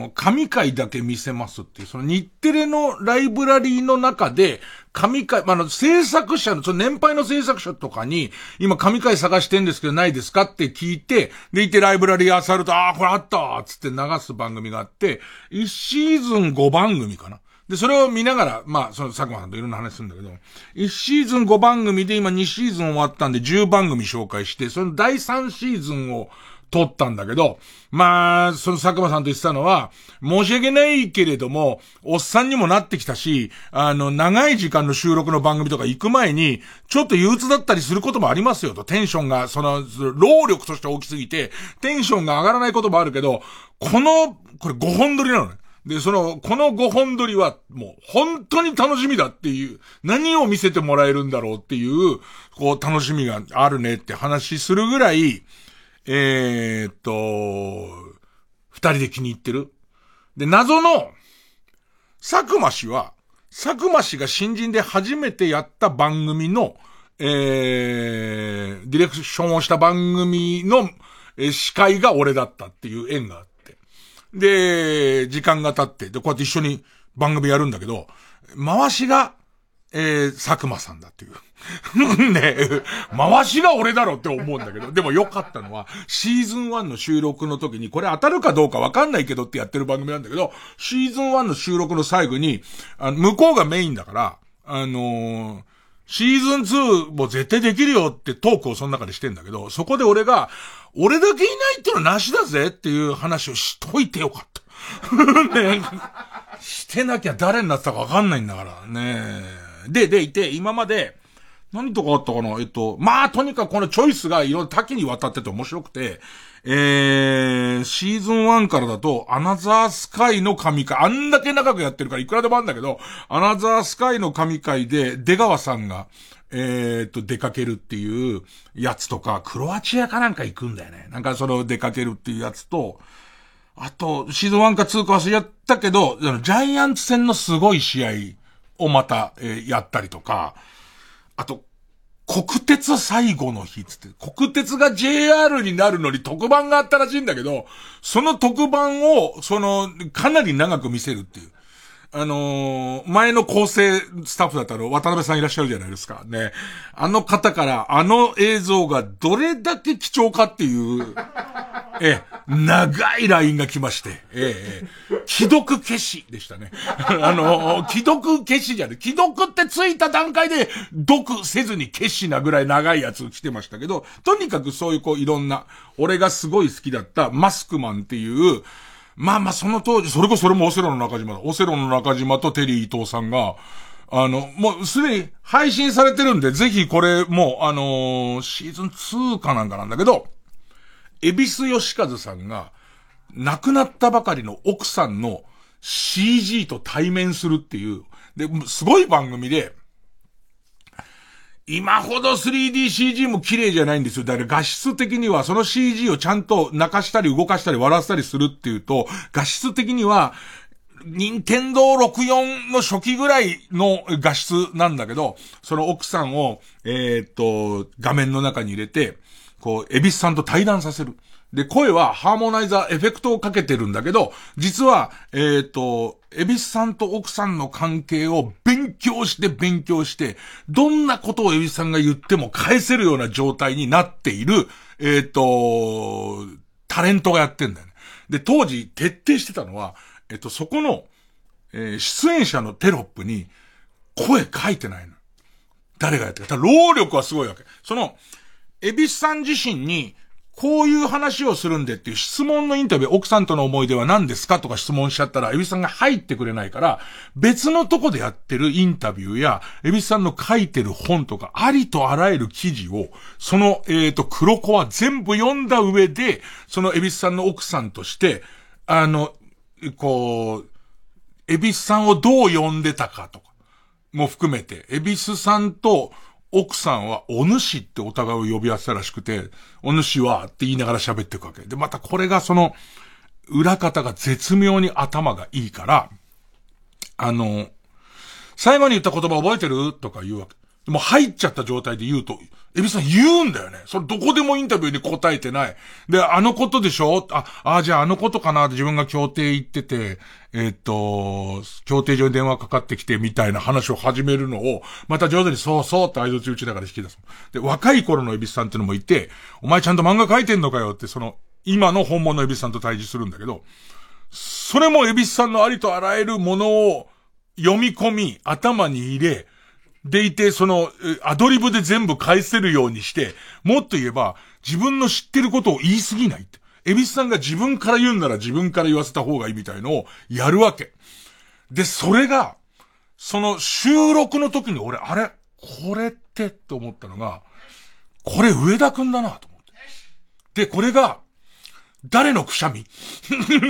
ー、神回だけ見せますっていう、その日テレのライブラリーの中で、神回、あ、の、制作者の、その年配の制作者とかに、今神回探してんですけどないですかって聞いて、でいてライブラリー漁ると、ああ、これあったつって流す番組があって、1シーズン5番組かな。で、それを見ながら、まあ、その佐久間さんといろんな話するんだけど、1シーズン5番組で今2シーズン終わったんで10番組紹介して、その第3シーズンを撮ったんだけど、まあ、その佐久間さんと言ってたのは、申し訳ないけれども、おっさんにもなってきたし、あの、長い時間の収録の番組とか行く前に、ちょっと憂鬱だったりすることもありますよと。テンションが、その、労力として大きすぎて、テンションが上がらないこともあるけど、この、これ5本撮りなのね。で、その、この5本撮りは、もう、本当に楽しみだっていう、何を見せてもらえるんだろうっていう、こう、楽しみがあるねって話するぐらい、えー、っと、二人で気に入ってる。で、謎の、佐久間氏は、佐久間氏が新人で初めてやった番組の、えー、ディレクションをした番組の、えー、司会が俺だったっていう縁が。で、時間が経って、で、こうやって一緒に番組やるんだけど、回しが、えー、佐久間さんだっていう。ね回しが俺だろって思うんだけど、でも良かったのは、シーズン1の収録の時に、これ当たるかどうかわかんないけどってやってる番組なんだけど、シーズン1の収録の最後に、あの、向こうがメインだから、あのー、シーズン2も絶対できるよってトークをその中でしてんだけど、そこで俺が、俺だけいないってのはなしだぜっていう話をしといてよかった。ね、してなきゃ誰になってたかわかんないんだからね。で、でいて、今まで、何とかあったかな？えっと、まあ、とにかくこのチョイスがいろいろ多岐にわたってて面白くて、えー、シーズン1からだと、アナザースカイの神回、あんだけ長くやってるからいくらでもあるんだけど、アナザースカイの神回で、出川さんが、えー、っと、出かけるっていうやつとか、クロアチアかなんか行くんだよね。なんかその出かけるっていうやつと、あと、シーズン1か2か忘れちゃったけど、ジャイアンツ戦のすごい試合をまた、えー、やったりとか、あと、国鉄最後の日つって、国鉄が JR になるのに特番があったらしいんだけど、その特番を、その、かなり長く見せるっていう。あのー、前の構成スタッフだったの、渡辺さんいらっしゃるじゃないですか。ね。あの方から、あの映像がどれだけ貴重かっていう、え、長いラインが来まして、ええ、既読消しでしたね。あの、既読消しじゃね、既読ってついた段階で、読せずに消しなぐらい長いやつ来てましたけど、とにかくそういうこういろんな、俺がすごい好きだったマスクマンっていう、まあまあその当時、それこそそれもオセロの中島だ。オセロの中島とテリー伊藤さんが、あの、もうすでに配信されてるんで、ぜひこれもう、あのー、シーズン2かなんかなんだけど、エビス吉和さんが、亡くなったばかりの奥さんの CG と対面するっていう、で、すごい番組で、今ほど 3DCG も綺麗じゃないんですよ。だから画質的にはその CG をちゃんと泣かしたり動かしたり笑わせたりするっていうと、画質的には、任天堂64の初期ぐらいの画質なんだけど、その奥さんを、えー、っと、画面の中に入れて、こう、エビスさんと対談させる。で、声はハーモナイザーエフェクトをかけてるんだけど、実は、えっ、ー、と、エビスさんと奥さんの関係を勉強して勉強して、どんなことをエビスさんが言っても返せるような状態になっている、えっ、ー、と、タレントがやってんだよね。で、当時徹底してたのは、えっ、ー、と、そこの、えー、出演者のテロップに声書いてないの。誰がやってるか。労力はすごいわけ。その、エビスさん自身に、こういう話をするんでっていう質問のインタビュー、奥さんとの思い出は何ですかとか質問しちゃったら、エビスさんが入ってくれないから、別のとこでやってるインタビューや、エビスさんの書いてる本とか、ありとあらゆる記事を、その、えっ、ー、と、黒子は全部読んだ上で、そのエビスさんの奥さんとして、あの、こう、エビスさんをどう呼んでたかとか、も含めて、エビスさんと、奥さんはお主ってお互いを呼び合わせたらしくて、お主はって言いながら喋っていくわけ。で、またこれがその、裏方が絶妙に頭がいいから、あの、最後に言った言葉覚えてる？とか言うわけ。もう入っちゃった状態で言うと、エビさん言うんだよね。それどこでもインタビューに答えてない。で、あのことでしょ？あ、あ、じゃああのことかな？って自分が協定行ってて、えー、っと、協定上に電話かかってきてみたいな話を始めるのを、また上手にそうそうって合図打ちながら引き出す。で、若い頃のエビさんってのもいて、お前ちゃんと漫画描いてんのかよって、その、今の本物のエビさんと対峙するんだけど、それもエビさんのありとあらゆるものを読み込み、頭に入れ、でいて、その、アドリブで全部返せるようにして、もっと言えば、自分の知ってることを言い過ぎないって。エビスさんが自分から言うんなら自分から言わせた方がいいみたいのをやるわけ。で、それが、その収録の時に俺、あれこれってって思ったのが、これ上田くんだなと思って。で、これが、誰のくしゃみ？ね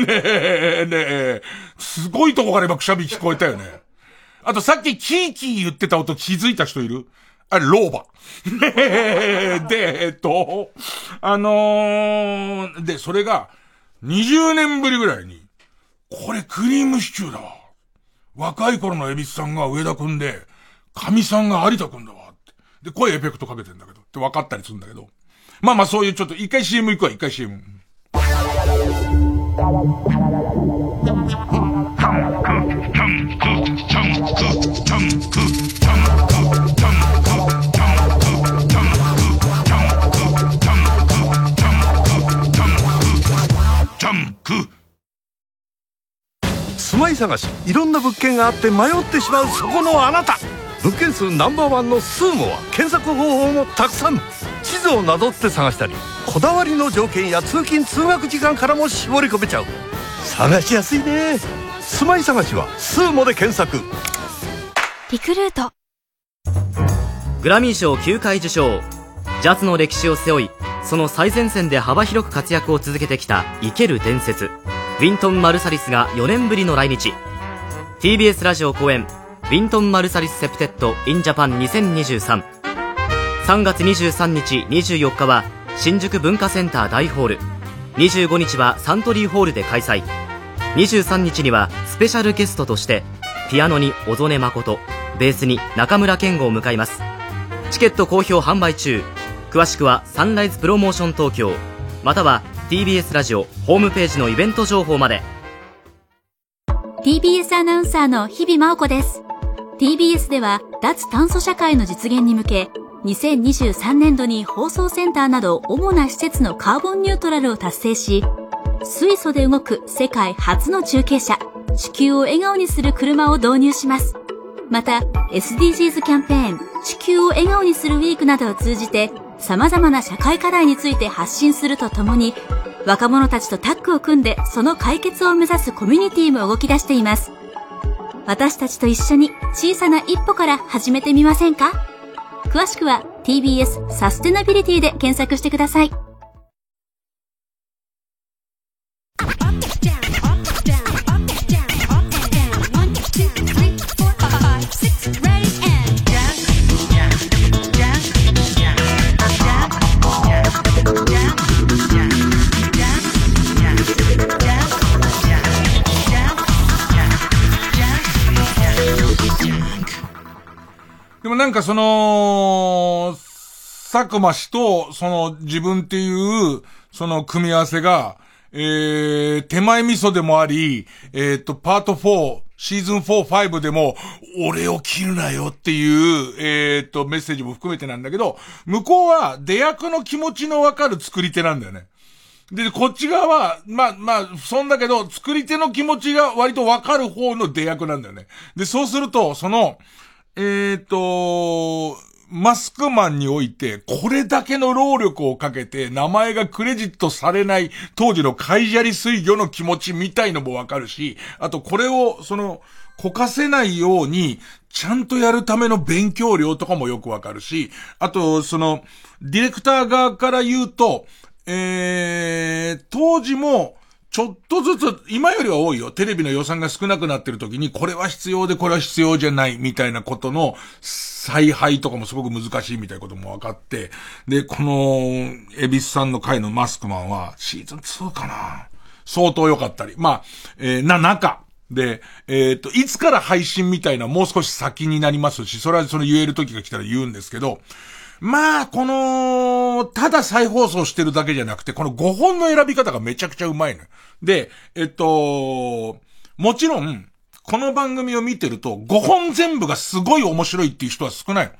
え、ねえ、すごいとこから今くしゃみ聞こえたよね。あとさっきキーキー言ってた音気づいた人いる？あれ、老婆。で、えっと、あのー、で、それが、20年ぶりぐらいに、これクリームシチューだわ。若い頃のエビスさんが上田くんで、神さんが有田くんだわって。で、声エフェクトかけてんだけど。って分かったりするんだけど。まあまあそういうちょっと、一回 CM 行くわ、一回 CM。住まい探しいろんな物件があって迷ってしまうそこのあなた。物件数ナンバーワンのスーモは検索方法もたくさん。地図をなぞって探したりこだわりの条件や通勤通学時間からも絞り込めちゃう。探しやすいね。住まい探しはスーモで検索。リクルート。グラミー賞9回受賞。ジャズの歴史を背負いその最前線で幅広く活躍を続けてきた生ける伝説ウィントン・マルサリスが4年ぶりの来日 TBS ラジオ公演ウィントン・マルサリス・セプテッド・イン・ジャパン2023 3月23日24日は新宿文化センター大ホール。25日はサントリーホールで開催。23日にはスペシャルゲストとしてピアノに小曽根真ベースに中村健吾を迎えます。チケット好評販売中。詳しくはサンライズプロモーション東京。または TBS ラジオホームページのイベント情報まで。TBS アナウンサーの日々真央子です。TBS では脱炭素社会の実現に向け2023年度に放送センターなど主な施設のカーボンニュートラルを達成し水素で動く世界初の中継車地球を笑顔にする車を導入します。また SDGs キャンペーン地球を笑顔にするウィークなどを通じて様々な社会課題について発信するとともに、若者たちとタッグを組んでその解決を目指すコミュニティも動き出しています。私たちと一緒に小さな一歩から始めてみませんか？詳しくは TBS サステナビリティで検索してください。でもなんかその、佐久間氏と、その自分っていう、その組み合わせが、えー、手前味噌でもあり、えっ、と、パート4、シーズン4、5でも、俺を切るなよっていう、えっ、と、メッセージも含めてなんだけど、向こうは出役の気持ちのわかる作り手なんだよね。で、こっち側は、まあ、まあ、そんだけど、作り手の気持ちが割とわかる方の出役なんだよね。で、そうすると、その、えっ、と、マスクマンにおいて、これだけの労力をかけて、名前がクレジットされない、当時の海砂利水魚の気持ちみたいのもわかるし、あとこれを、その、こかせないように、ちゃんとやるための勉強量とかもよくわかるし、あと、その、ディレクター側から言うと、えー、当時も、ちょっとずつ、今よりは多いよ。テレビの予算が少なくなってる時に、これは必要でこれは必要じゃない、みたいなことの、采配とかもすごく難しいみたいなことも分かって、で、この、エビスさんの回のマスクマンは、シーズン2かな相当良かったり。まあ、えー、な、中。で、えっ、と、いつから配信みたいなもう少し先になりますし、それはその言える時が来たら言うんですけど、まあ、この、ただ再放送してるだけじゃなくて、この5本の選び方がめちゃくちゃうまいの。で、えっと、もちろん、この番組を見てると、5本全部がすごい面白いっていう人は少ない。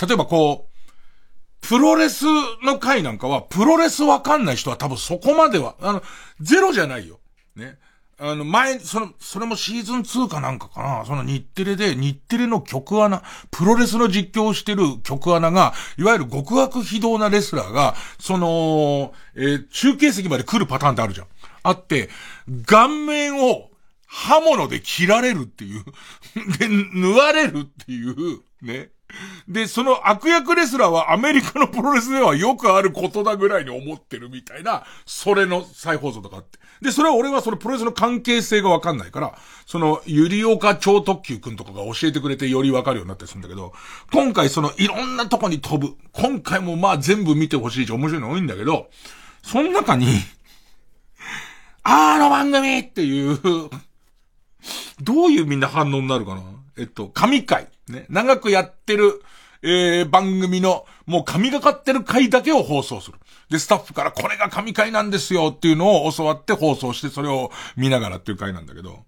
例えばこう、プロレスの回なんかは、プロレスわかんない人は多分そこまでは、あの、ゼロじゃないよ。ね。あの、前、その、それもシーズン2かなんかかな。その日テレで、日テレの曲穴、プロレスの実況をしてる曲穴が、いわゆる極悪非道なレスラーが、その、えー中継席まで来るパターンってあるじゃん。あって、顔面を刃物で切られるっていう。で、縫われるっていう、ね。で、その悪役レスラーはアメリカのプロレスではよくあることだぐらいに思ってるみたいな、それの再放送とかあって。で、それは俺はそのプロレスの関係性がわかんないから、その、ゆりおか超特急くんとかが教えてくれてよりわかるようになったりするんだけど、今回そのいろんなとこに飛ぶ。今回もまあ全部見てほしいし面白いの多いんだけど、その中に、あの番組っていう、どういうみんな反応になるかな？えっと、神回。ね。長くやってる、えー、番組の、もう神がかってる回だけを放送する。で、スタッフからこれが神回なんですよっていうのを教わって放送して、それを見ながらっていう回なんだけど、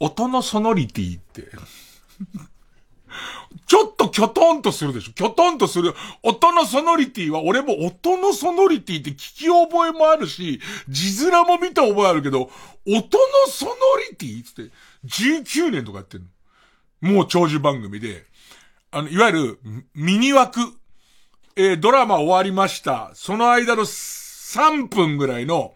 音のソノリティって、ちょっとキョトンとするでしょキョトンとする。音のソノリティは、俺も音のソノリティって聞き覚えもあるし、字面も見た覚えあるけど、音のソノリティって、19年とかやってんの。もう長寿番組で、あの、いわゆる、ミニ枠、えードラマ終わりました。その間の3分ぐらいの、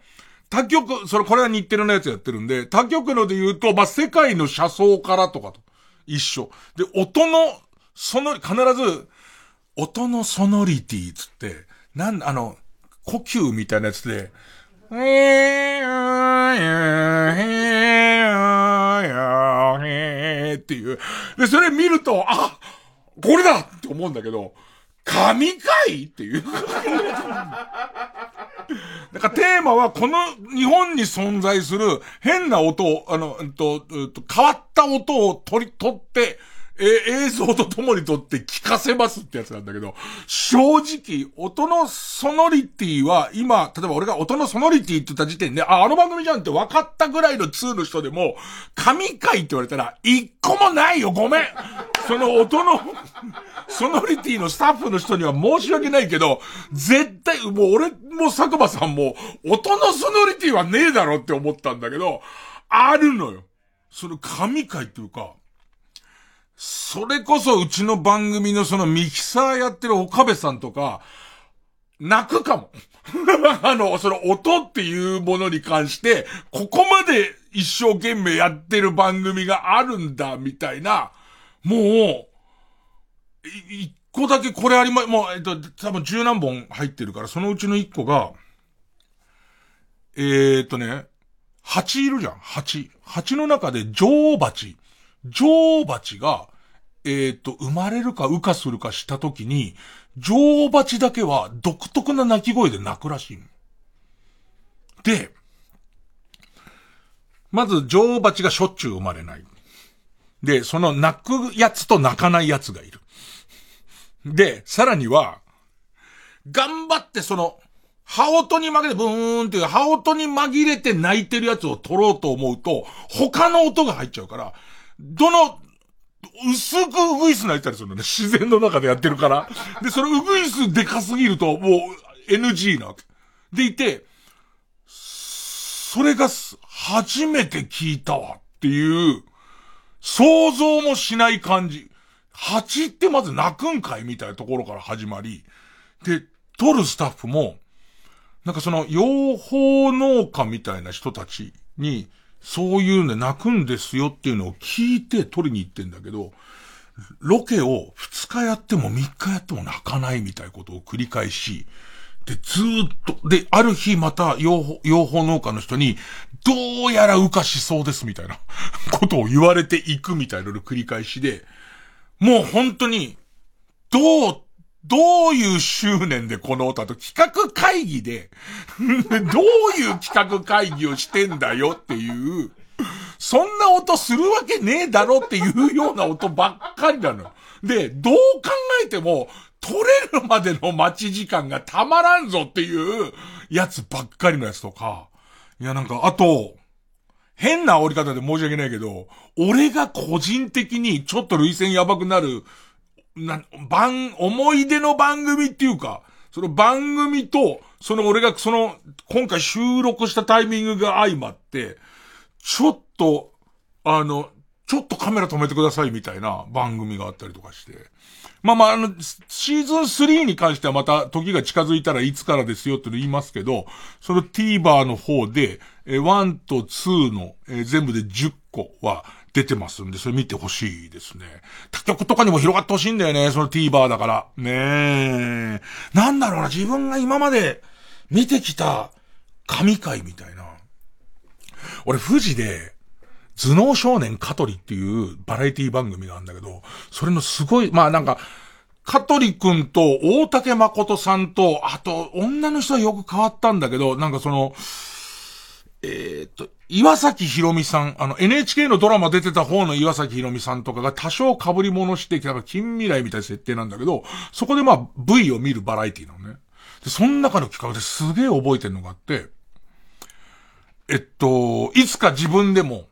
他局、それ、これは日テレのやつやってるんで、他局ので言うと、まあ、世界の車窓からとかと一緒。で、音の、その、必ず、音のソノリティつって、なん、あの、呼吸みたいなやつで、えー、えー、えーっていう。で、それ見ると、あこれだって思うんだけど、神回っていう。だからテーマはこの日本に存在する変な音を、あの、うんと、うんと変わった音を取り、取って、え映像とともに撮って聞かせますってやつなんだけど、正直、音のソノリティは今、例えば俺が音のソノリティって言った時点で、あ、あの番組じゃんって分かったぐらいの2の人でも、神回って言われたら、一個もないよ、ごめんその音の、ソノリティのスタッフの人には申し訳ないけど、絶対、もう俺も佐久間さんも、音のソノリティはねえだろって思ったんだけど、あるのよ。その神回っていうか、それこそうちの番組のそのミキサーやってる岡部さんとか、泣くかも。あの、その音っていうものに関して、ここまで一生懸命やってる番組があるんだ、みたいな、もう、一個だけこれありま、もう、えっと、多分十何本入ってるから、そのうちの一個が、えー、っとね、蜂いるじゃん、蜂。蜂の中で女王蜂。女王蜂が、えっ、と、生まれるか羽化するかしたときに、女王蜂だけは独特な鳴き声で鳴くらしい。で、まず女王蜂がしょっちゅう生まれない。で、その泣くやつと泣かないやつがいる。で、さらには、頑張ってその、羽音に紛れて、ブーンっていう、羽音に紛れて泣いてるやつを撮ろうと思うと、他の音が入っちゃうから、どの、薄くウグイス泣いたりするのね。自然の中でやってるから。で、そのウグイスでかすぎると、もう NG なわけ。でいて、それが初めて聞いたわっていう、想像もしない感じ。蜂ってまず泣くんかいみたいなところから始まり、で、撮るスタッフも、なんかその、養蜂農家みたいな人たちに、そういうんで泣くんですよっていうのを聞いて撮りに行ってんだけど、ロケを2日やっても3日やっても泣かないみたいなことを繰り返し、で、ずーっと、で、ある日また養蜂、養蜂農家の人に、どうやら羽化しそうですみたいな ことを言われていくみたいなの繰り返しで、もう本当に、どう、どういう執念でこの歌と企画会議で どういう企画会議をしてんだよっていう、そんな音するわけねえだろっていうような音ばっかりなの。で、どう考えても、取れるまでの待ち時間がたまらんぞっていうやつばっかりのやつとか。いやなんか、あと、変な煽り方で申し訳ないけど、俺が個人的にちょっと類線やばくなる、な、番、思い出の番組っていうか、その番組と、その俺がその、今回収録したタイミングが相まって、ちょっと、あの、ちょっとカメラ止めてくださいみたいな番組があったりとかして。まあまあ、あの、シーズン3に関してはまた時が近づいたらいつからですよって言いますけど、その TVer の方で、え1と2の、え全部で10個は出てますんで、それ見てほしいですね。他局とかにも広がってほしいんだよね、その TVer だから。ねえ。なんだろうな、自分が今まで見てきた神回みたいな。俺、富士で、頭脳少年香取っていうバラエティ番組があるんだけど、それのすごい、まあなんか、香取くんと大竹誠さんと、あと、女の人はよく変わったんだけど、なんかその、えー、っと、岩崎宏美さん、あの NHK のドラマ出てた方の岩崎宏美さんとかが多少被り物して、なんか近未来みたいな設定なんだけど、そこでまあ V を見るバラエティなのね。で、その中の企画ですげえ覚えてるのがあって、えっと、いつか自分でも、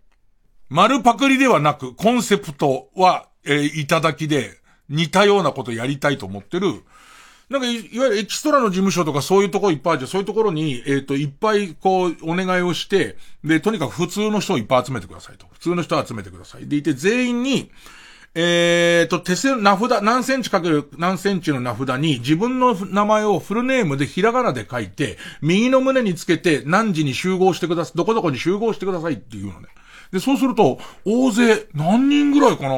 丸パクリではなく、コンセプトは、えー、いただきで、似たようなことやりたいと思ってる、なんかい、いわゆるエキストラの事務所とかそういうところいっぱいあるじゃん。そういうところに、えっ、ー、と、いっぱいこう、お願いをして、で、とにかく普通の人をいっぱい集めてくださいと。普通の人を集めてください。でいて、全員に、えっ、ー、と、手製、名札、何センチかける何センチの名札に自分の名前をフルネームでひらがなで書いて、右の胸につけて何時に集合してください、どこどこに集合してくださいっていうのね。で、そうすると、大勢、何人ぐらいかな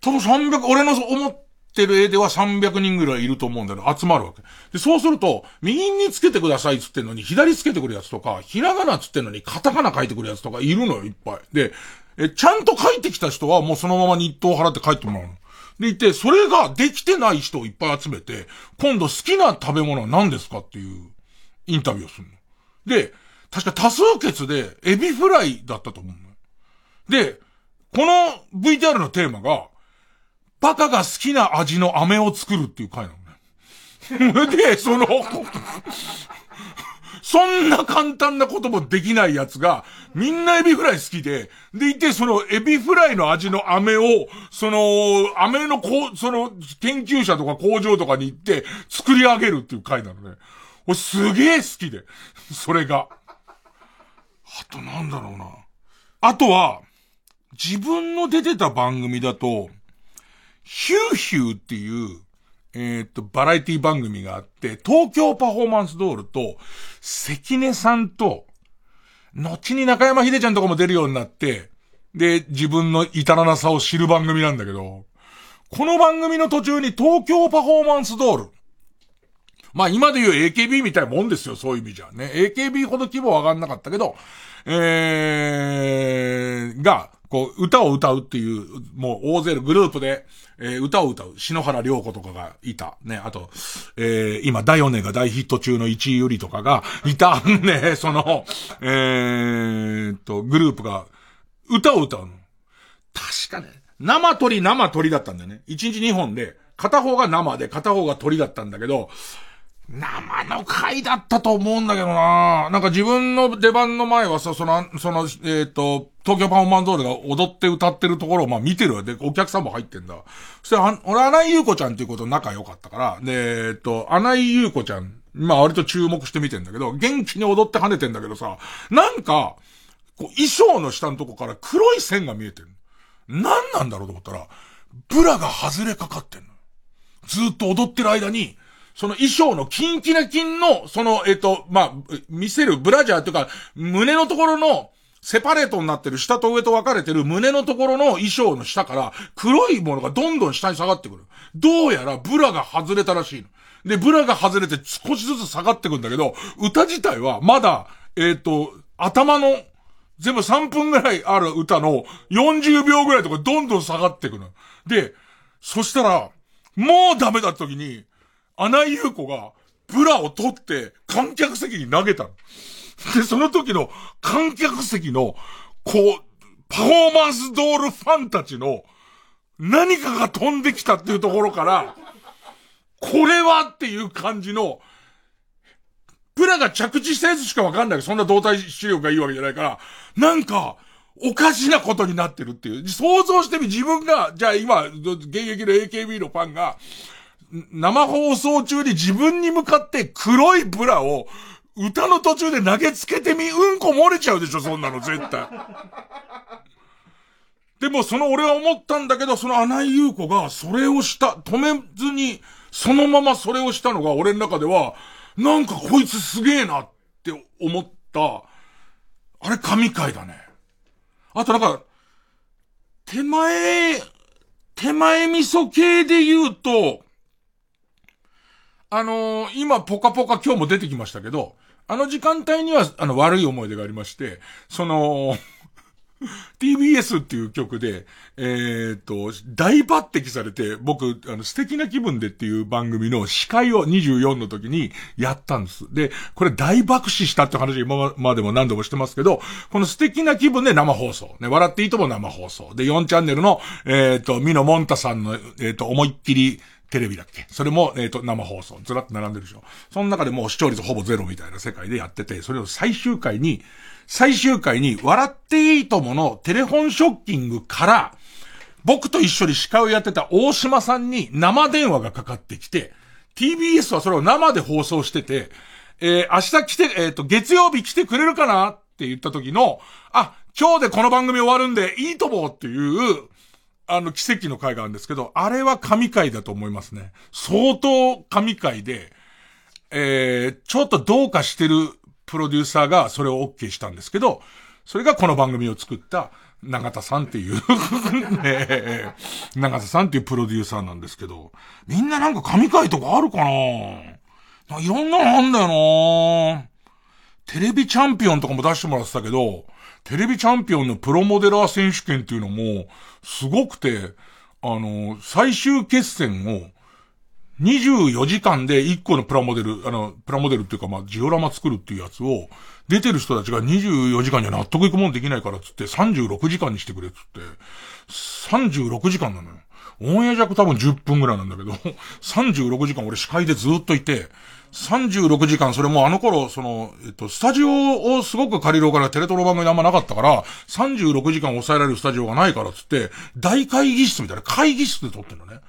多分300、俺の思ってる絵では300人ぐらいいると思うんだけど、集まるわけ。で、そうすると、右につけてくださいっつってんのに、左つけてくるやつとか、ひらがなっつってんのに、カタカナ書いてくるやつとかいるのよ、いっぱい。で、え、ちゃんと書いてきた人はもうそのまま日当払って帰ってもらうの。でいて、それができてない人をいっぱい集めて、今度好きな食べ物は何ですかっていうインタビューをするの。で、確か多数決でエビフライだったと思うの。で、この VTR のテーマが、バカが好きな味の飴を作るっていう回なのね。で、そのそんな簡単なこともできないやつが、みんなエビフライ好きで、でいて、そのエビフライの味の飴を、その、飴のこう、その、研究者とか工場とかに行って、作り上げるっていう回なのね。俺すげえ好きで、それが。あとなんだろうな。あとは、自分の出てた番組だと、ヒューヒューっていう、えー、っと、バラエティ番組があって、東京パフォーマンスドールと、関根さんと、後に中山秀ちゃんとかも出るようになって、で、自分の至らなさを知る番組なんだけど、この番組の途中に東京パフォーマンスドール。まあ今で言う AKB みたいなもんですよ、そういう意味じゃね。AKB ほど規模上がんなかったけど、えー、が、こう、歌を歌うっていう、もう大勢のグループで、えー、歌を歌う。篠原涼子とかがいた。ね、あと、えー、今、ダイオネが大ヒット中の一位よりとかが いた。ね、その、えー、と、グループが、歌を歌うの。確かね、生鳥生鳥だったんだよね。1日2本で、片方が生で片方が鳥だったんだけど、生の回だったと思うんだけどななんか自分の出番の前はさ、その、その、えっ、ー、と、東京パフォーマンスールが踊って歌ってるところをまあ見てるわ。で、お客さんも入ってんだ。そして、俺、穴井優子ちゃんっていうこと仲良かったから、で、えっ、ー、と、穴井優子ちゃん、まあ割と注目して見てんだけど、元気に踊って跳ねてんだけどさ、なんか、こう、衣装の下のとこから黒い線が見えてる。何なんだろうと思ったら、ブラが外れかかってんの。ずっと踊ってる間に、その衣装のキンキラキンの、その、えっ、と、まあ、見せるブラジャーというか、胸のところの、セパレートになってる下と上と分かれてる胸のところの衣装の下から黒いものがどんどん下に下がってくる。どうやらブラが外れたらしいの。で、ブラが外れて少しずつ下がってくんだけど、歌自体はまだ、えっ、ー、と、頭の、全部3分ぐらいある歌の40秒ぐらいとかどんどん下がってくる。で、そしたら、もうダメだった時に、穴井優子が、ブラを取って、観客席に投げたの。で、その時の観客席の、こう、パフォーマンスドールファンたちの、何かが飛んできたっていうところから、これはっていう感じの、プラが着地したやつしかわかんない。そんな動体視力がいいわけじゃないから、なんか、おかしなことになってるっていう。想像してみ、自分が、じゃあ今、現役の AKB のファンが、生放送中に自分に向かって黒いブラを歌の途中で投げつけてみ、うんこ漏れちゃうでしょ、そんなの絶対。でもその俺は思ったんだけど、その穴井優子がそれをした、止めずに、そのままそれをしたのが俺の中では、なんかこいつすげえなって思った、あれ神回だね。あとなんか、手前、手前味噌系で言うと、あのー、今、ポカポカ今日も出てきましたけど、あの時間帯には、あの、悪い思い出がありまして、その、TBS っていう曲で、えっ、と、大抜擢されて、僕、あの、素敵な気分でっていう番組の司会を24の時にやったんです。で、これ大爆死したって話今までも何度もしてますけど、この素敵な気分で生放送。ね、笑っていいとも生放送。で、4チャンネルの、えっ、と、ミノモンタさんの、えっ、と、思いっきり、テレビだっけ？それも、えっ、ー、と、生放送。ずらっと並んでるでしょ。その中でもう視聴率ほぼゼロみたいな世界でやってて、それを最終回に、最終回に、笑っていいとものテレフォンショッキングから、僕と一緒に司会をやってた大島さんに生電話がかかってきて、TBS はそれを生で放送してて、えー、明日来て、えっ、ー、と、月曜日来てくれるかな？って言った時の、あ、今日でこの番組終わるんでいいともっていう、あの、奇跡の回があるんですけど、あれは神回だと思いますね。相当神回で、えー、ちょっとどうかしてるプロデューサーがそれを OK したんですけど、それがこの番組を作った永田さんっていう ね、永田さんっていうプロデューサーなんですけど、みんななんか神回とかあるかな？いろんなのあんだよなテレビチャンピオンとかも出してもらってたけど、テレビチャンピオンのプロモデラー選手権っていうのも、すごくて、あの、最終決戦を、24時間で1個のプラモデル、あの、プラモデルっていうかまあ、ジオラマ作るっていうやつを、出てる人たちが24時間には納得いくもんできないからっつって36時間にしてくれっつって、36時間なのよ。オンエア弱多分10分ぐらいなんだけど、36時間俺司会でずっといて、36時間、それもあの頃、その、えっと、スタジオをすごく借りるからテレトロ番組あんまなかったから、36時間抑えられるスタジオがないからつって、大会議室みたいな会議室で撮ってんのね。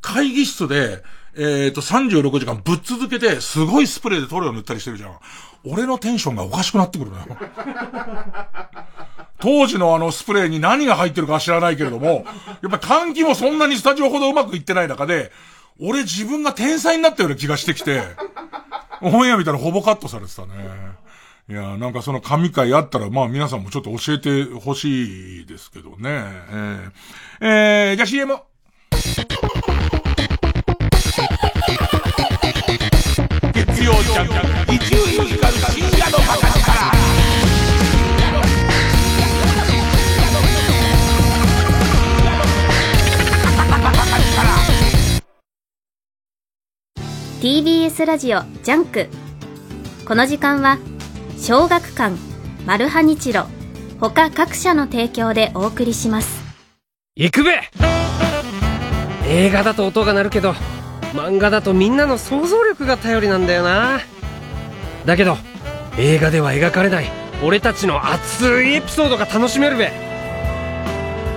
会議室で、えっ、と、36時間ぶっ続けて、すごいスプレーで塗料塗ったりしてるじゃん。俺のテンションがおかしくなってくるのよ。当時のあのスプレーに何が入ってるかは知らないけれども、やっぱ換気もそんなにスタジオほどうまくいってない中で、俺自分が天才になったような気がしてきて、オンエア見たらほぼカットされてたね。いや、なんかその神回あったら、まあ皆さんもちょっと教えてほしいですけどね。えー、えー、じゃあ CM。月曜ジャン一流ミュージカル深夜のバ TBS ラジオジャンク。この時間は小学館マルハニチロ他各社の提供でお送りします。行くべ!映画だと音が鳴るけど漫画だとみんなの想像力が頼りなんだよな。だけど映画では描かれない俺たちの熱いエピソードが楽しめるべ。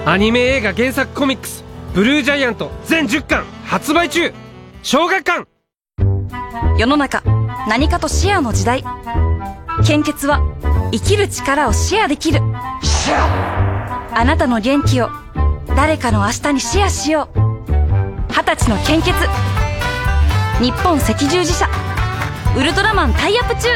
アニメ映画原作コミックス「ブルージャイアント」全10巻発売中。小学館!世の中何かとシェアの時代。献血は生きる力をシェアできる。あなたの元気を誰かの明日にシェアしよう。二十歳の献血。日本赤十字社。ウルトラマンタイアップ中。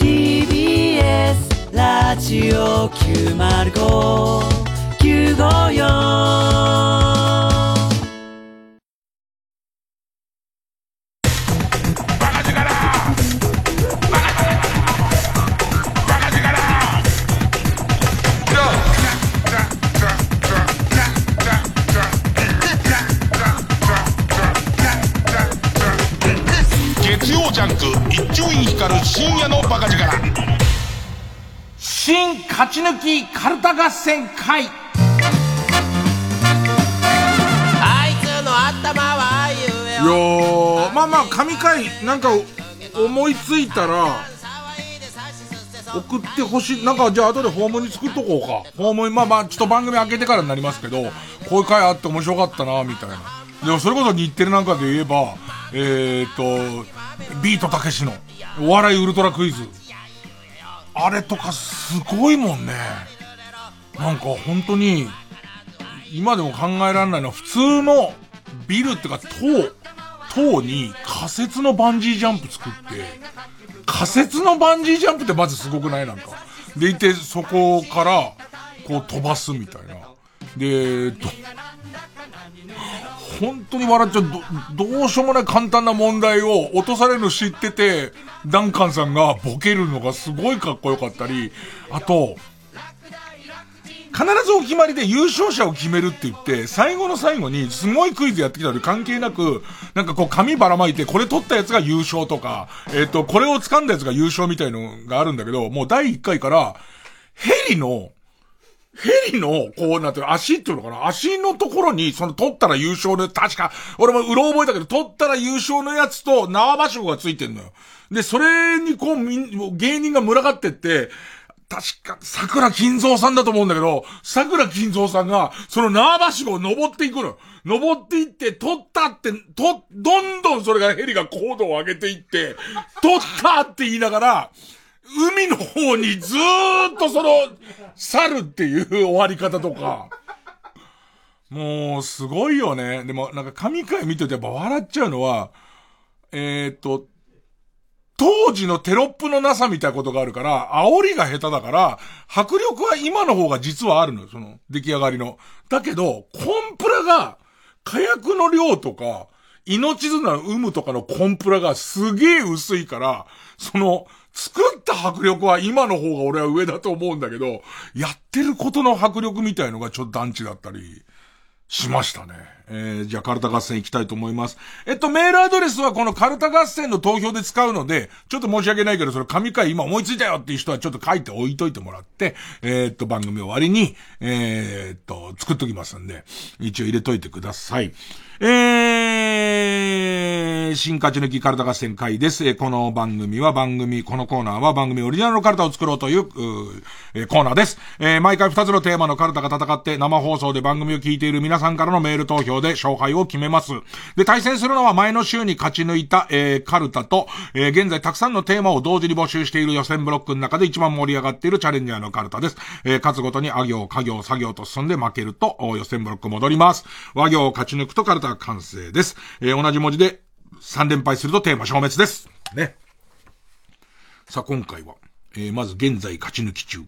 TBS ラジオ905954勝ち抜きカルタ合戦会。あいつの頭はいやーまあまあ神回なんか思いついたら送ってほしい。なんかじゃあ後でホームに作っとこうか。ホームにまあまあちょっと番組開けてからになりますけどこういう回あって面白かったなみたいな。でもそれこそ日テレなんかで言えばえー、っとビートたけしのお笑いウルトラクイズあれとかすごいもんねなんか本当に今でも考えられないのは普通のビルってか塔塔に仮設のバンジージャンプ作って仮設のバンジージャンプってまずすごくない？なんか。でいて、そこから、こう飛ばすみたいな。で、ど、本当に笑っちゃう、ど、どうしようもない簡単な問題を落とされるの知ってて、ダンカンさんがボケるのがすごいかっこよかったり、あと、必ずお決まりで優勝者を決めるって言って、最後の最後にすごいクイズやってきたのに関係なく、なんかこう紙ばらまいて、これ取ったやつが優勝とか、えっ、と、これを掴んだやつが優勝みたいのがあるんだけど、もう第1回から、ヘリの、ヘリの、こうなってる、足っていうのかな足のところに、その取ったら優勝の、確か、俺もうろ覚えたけど、取ったら優勝のやつと縄場所がついてんのよ。で、それにこう、芸人が群がってって、確か、桜金蔵さんだと思うんだけど、桜金蔵さんが、その縄ばしごを登っていくの。登っていって、取ったって、と、どんどんそれがヘリが高度を上げていって、取ったって言いながら、海の方にずーっとその、去るっていう終わり方とか。もう、すごいよね。でも、なんか神回見ててやっぱ笑っちゃうのは、えー、と、当時のテロップのなさみたいなことがあるから、煽りが下手だから、迫力は今の方が実はあるのよ、その、出来上がりの。だけど、コンプラが、火薬の量とか、命綱の有無とかのコンプラがすげえ薄いから、その、作った迫力は今の方が俺は上だと思うんだけど、やってることの迫力みたいのがちょっと団地だったり、しましたね。えー、じゃあカルタ合戦行きたいと思います。えっと、メールアドレスはこのカルタ合戦の投票で使うので、ちょっと申し訳ないけど、それ神回今思いついたよっていう人はちょっと書いて置いといてもらって、えー、っと、番組終わりに、えー、っと、作っときますんで、一応入れといてください。えー、新勝ち抜きカルタ合戦会です。えーこの番組は番組、このコーナーは番組オリジナルのカルタを作ろうという、うえーコーナーです。えー毎回2つのテーマのカルタが戦って生放送で番組を聞いている皆さんからのメール投票で勝敗を決めます。で、対戦するのは前の週に勝ち抜いた、えーカルタと、えー現在たくさんのテーマを同時に募集している予選ブロックの中で一番盛り上がっているチャレンジャーのカルタです。えー勝つごとにあ行、家行、作業と進んで負けると、予選ブロック戻ります。和行を勝ち抜くとカルタが完成です。えー同じ文字で3連敗するとテーマ消滅です。ね。さあ、今回は、えーまず現在勝ち抜き中。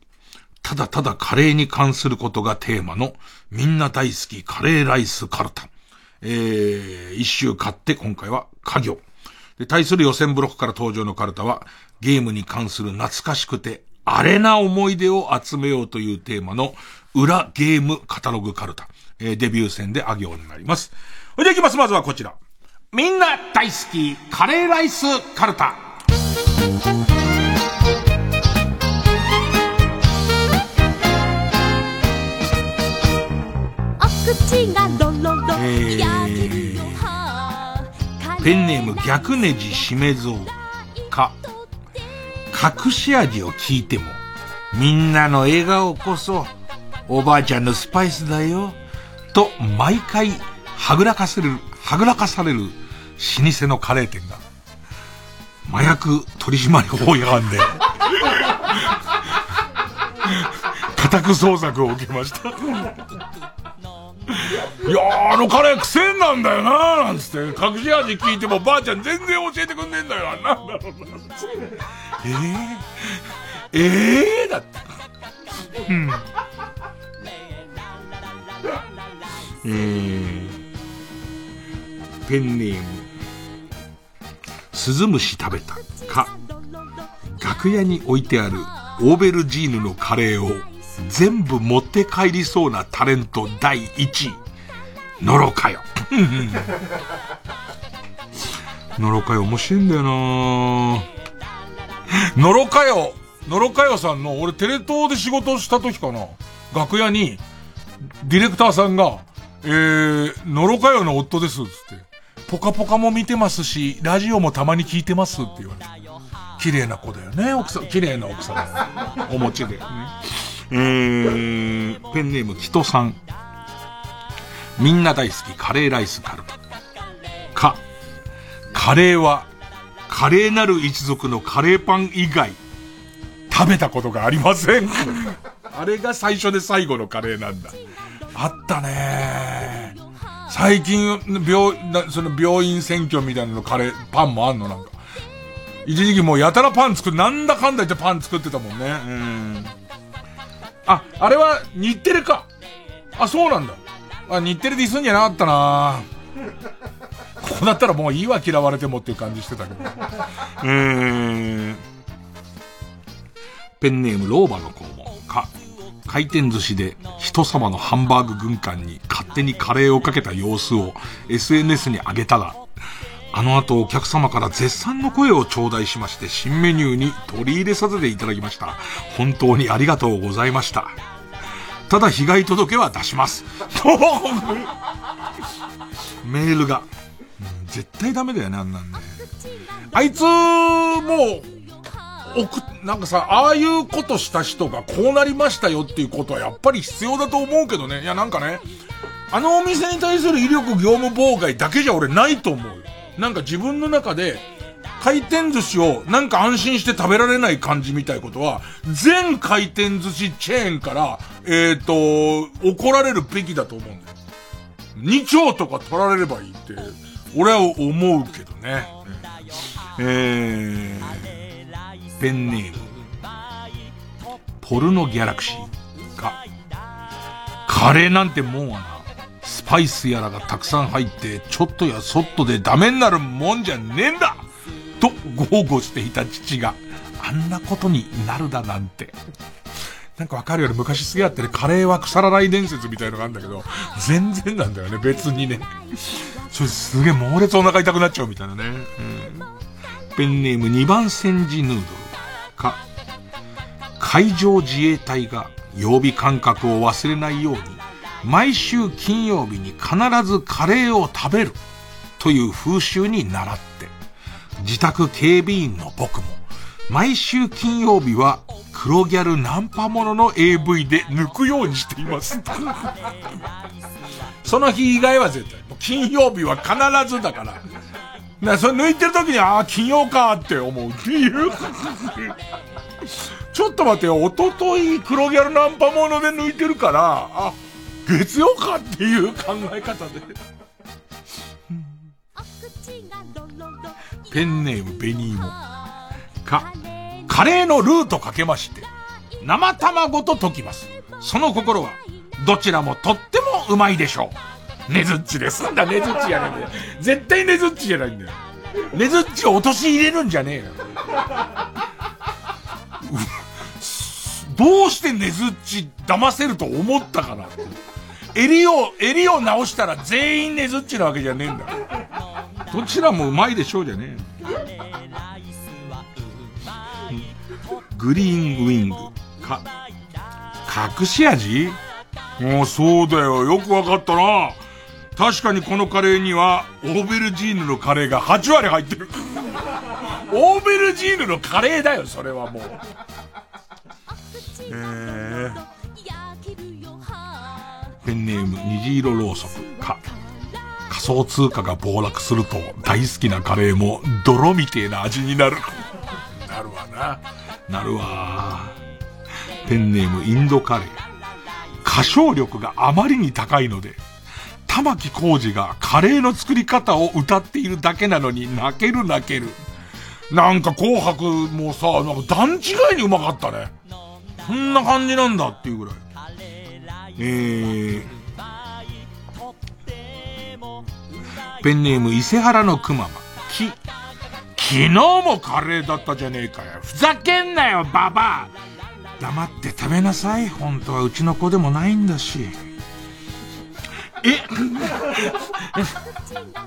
ただただカレーに関することがテーマの、みんな大好きカレーライスカルタ。えー、一周買って今回は家業。で、対する予選ブロックから登場のカルタは、ゲームに関する懐かしくて、アレな思い出を集めようというテーマの、裏ゲームカタログカルタ。えーデビュー戦であ行になります。それでは行きます。まずはこちら。みんな大好きカレーライスカルタ。ー、ペンネーム逆ネジしめぞうか。隠し味を聞いてもみんなの笑顔こそおばあちゃんのスパイスだよ。と毎回はぐらかせるはぐらかされる老舗のカレー店が、麻薬取締法違反で、家宅捜索を受けました。いやー、あのカレー癖なんだよなーなんつって、隠し味聞いてもばあちゃん全然教えてくんねえんだよ。なんだろうな。えー、ええー、だって。うん。えー、ペンネーム、鈴虫食べたか、楽屋に置いてあるオーベルジーヌのカレーを全部持って帰りそうなタレント第1位。のろかよ。のろかよ面白いんだよなのろかよ、のろかよさんの、俺テレ東で仕事した時かな。楽屋に、ディレクターさんが、えー、のろかよの夫です、つって。ポカポカも見てますし、ラジオもたまに聞いてますって言われて。綺麗な子だよね、奥さん。綺麗な奥さん。お持ちで。ね、えー、ペンネーム、キトさん。みんな大好きカレーライスカルパ。か、カレーは、カレーなる一族のカレーパン以外、食べたことがありません。あれが最初で最後のカレーなんだ。あったね最近、病、その病院選挙みたいなのカレー、パンもあんの？なんか。一時期もうやたらパン作る、なんだかんだ言ってパン作ってたもんね。うん。あ、あれは日テレか。あ、そうなんだ。あ、日テレでィスんじゃなかったなここだったらもういいわ嫌われてもっていう感じしてたけど。えー、ペンネーム老婆の肛門か、回転寿司で人様のハンバーグ軍艦に勝手にカレーをかけた様子を SNS に上げたら、あの後お客様から絶賛の声を頂戴しまして新メニューに取り入れさせていただきました。本当にありがとうございました。ただ被害届は出します。メールが。絶対ダメだよね、あんなんね。あいつ、もう、く、なんかさ、ああいうことした人がこうなりましたよっていうことはやっぱり必要だと思うけどね。いや、なんかね、あのお店に対する威力業務妨害だけじゃ俺ないと思うよ。なんか自分の中で、回転寿司をなんか安心して食べられない感じみたいことは、全回転寿司チェーンから、えっ、ー、と、怒られるべきだと思うんだよ。2兆とか取られればいいって、俺は思うけどね。えー、ペンネーム。ポルノギャラクシーか。カレーなんてもんはな、スパイスやらがたくさん入って、ちょっとやそっとでダメになるもんじゃねえんだと豪語していた父が、あんなことになるだなんて。なんかわかるよね。昔すげえあってね、カレーは腐らない伝説みたいのがあるんだけど、全然なんだよね、別にね。それすげえ猛烈お腹痛くなっちゃうみたいなね。うん。ペンネーム2番煎じヌードルか、海上自衛隊が曜日感覚を忘れないように、毎週金曜日に必ずカレーを食べるという風習に習って、自宅警備員の僕も、毎週金曜日は黒ギャルナンパものの AV で抜くようにしています。その日以外は絶対。金曜日は必ずだから。だそれ抜いてる時に、ああ、金曜かって思うっていう。ちょっと待ってよ、おととい黒ギャルナンパもので抜いてるから、あ、月曜かっていう考え方で。ペンネームベニーモ。か、カレーのルーとかけまして、生卵と溶きます。その心は、どちらもとってもうまいでしょう。ねずっちです。んだ、ねずっちやねん。絶対ねずっちじゃないんだよ。ねずっちを落とし入れるんじゃねえよ。どうしてねずっち騙せると思ったかな襟を、襟を直したら全員ねずっちなわけじゃねえんだ。どちらもうまいでしょうじゃねえ。グリーンウィング。か、隠し味？もうそうだよ。よくわかったな。確かにこのカレーには、オーベルジーヌのカレーが8割入ってる。オーベルジーヌのカレーだよ、それはもう。えー、ペンネーム、虹色ろうそく、か。仮想通貨が暴落すると、大好きなカレーも、泥みてえな味になる。なるわな。なるわ。ペンネーム、インドカレー。歌唱力があまりに高いので、玉木浩二がカレーの作り方を歌っているだけなのに泣ける泣ける。なんか紅白もさ、なんか段違いにうまかったね。そんな感じなんだっていうぐらい。えー、ペンネーム伊勢原のくまま。き、昨日もカレーだったじゃねえかよ。ふざけんなよ、ババア黙って食べなさい。本当はうちの子でもないんだし。え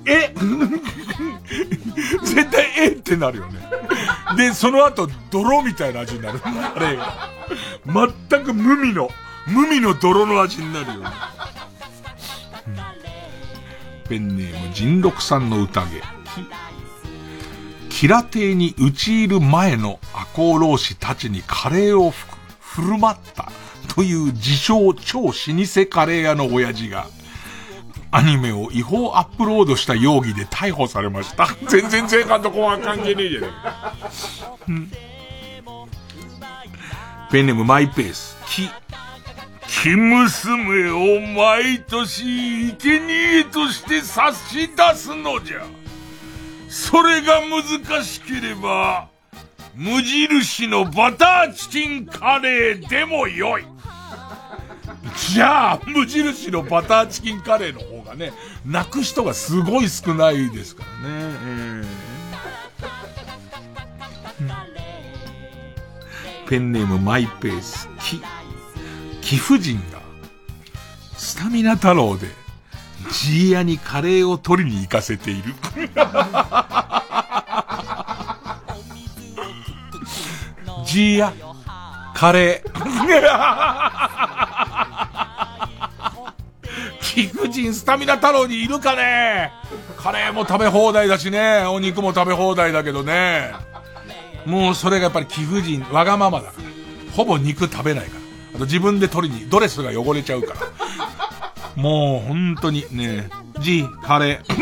え絶対えってなるよね。で、その後、泥みたいな味になる。あれ。全く無味の、無味の泥の味になるよね。ペンネーム、人六さんの宴。キラ亭に打ち入る前の赤穂浪士たちにカレーを振る舞ったという自称超老舗カレー屋の親父が、アニメを違法アップロードした容疑で逮捕されました。全然前半と後半関係ねえじゃねえか。ペンネームマイペース。き、生娘を毎年生贄として差し出すのじゃ。それが難しければ、無印のバターチキンカレーでもよい。じゃあ、無印のバターチキンカレーの方がね、泣く人がすごい少ないですからね。えー、ペンネームマイペース、き、貴婦人が、スタミナ太郎で、ジーヤにカレーを取りに行かせている。ジーヤ、カレー。貴婦人スタミナ太郎にいるかね？カレーも食べ放題だしね、お肉も食べ放題だけどね。もうそれがやっぱり貴婦人、わがままだから。ほぼ肉食べないから。あと自分で取りに、ドレスが汚れちゃうから。もう本当にね、G、カレー。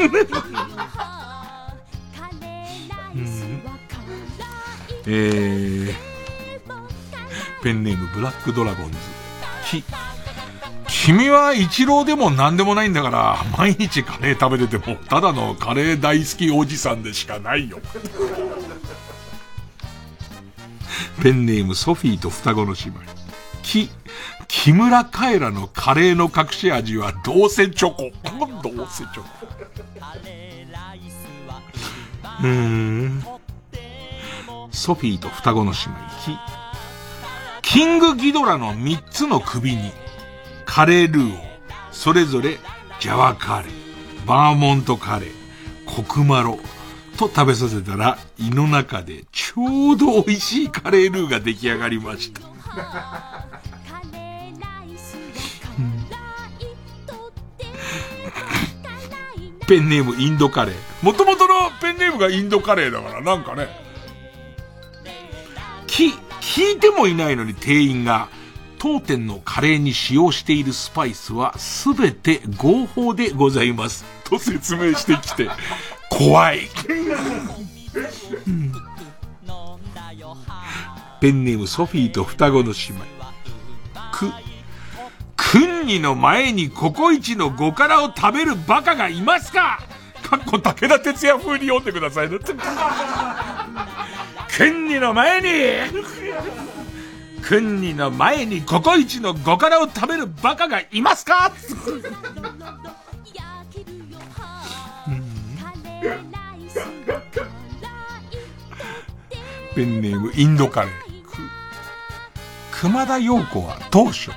えー、ペンネームブラックドラゴンズ。き、君は一郎でも何でもないんだから、毎日カレー食べてても、ただのカレー大好きおじさんでしかないよ。ペンネームソフィーと双子の姉妹。き、木村カエラのカレーの隠し味はどうせチョコ。どうせチョコ。うーん。ソフィーと双子の姉妹。き、キングギドラの三つの首に、カレールーを、それぞれ、ジャワカレー、バーモントカレー、コクマロ、と食べさせたら、胃の中でちょうど美味しいカレールーが出来上がりました。ペンネームインドカレー。もともとのペンネームがインドカレーだから、なんかね。き、聞いてもいないのに店員が、当店のカレーに使用しているスパイスはすべて合法でございます。と説明してきて、怖い。ペンネームソフィーと双子の姉妹。く、くんにの前にココイチの5辛を食べるバカがいますか？かっこ武田鉄矢風に読んでくださいね。くんにの前にくんにの前にココイチの5辛を食べるバカがいますか？ペンネームインドカレー。熊田陽子は当初、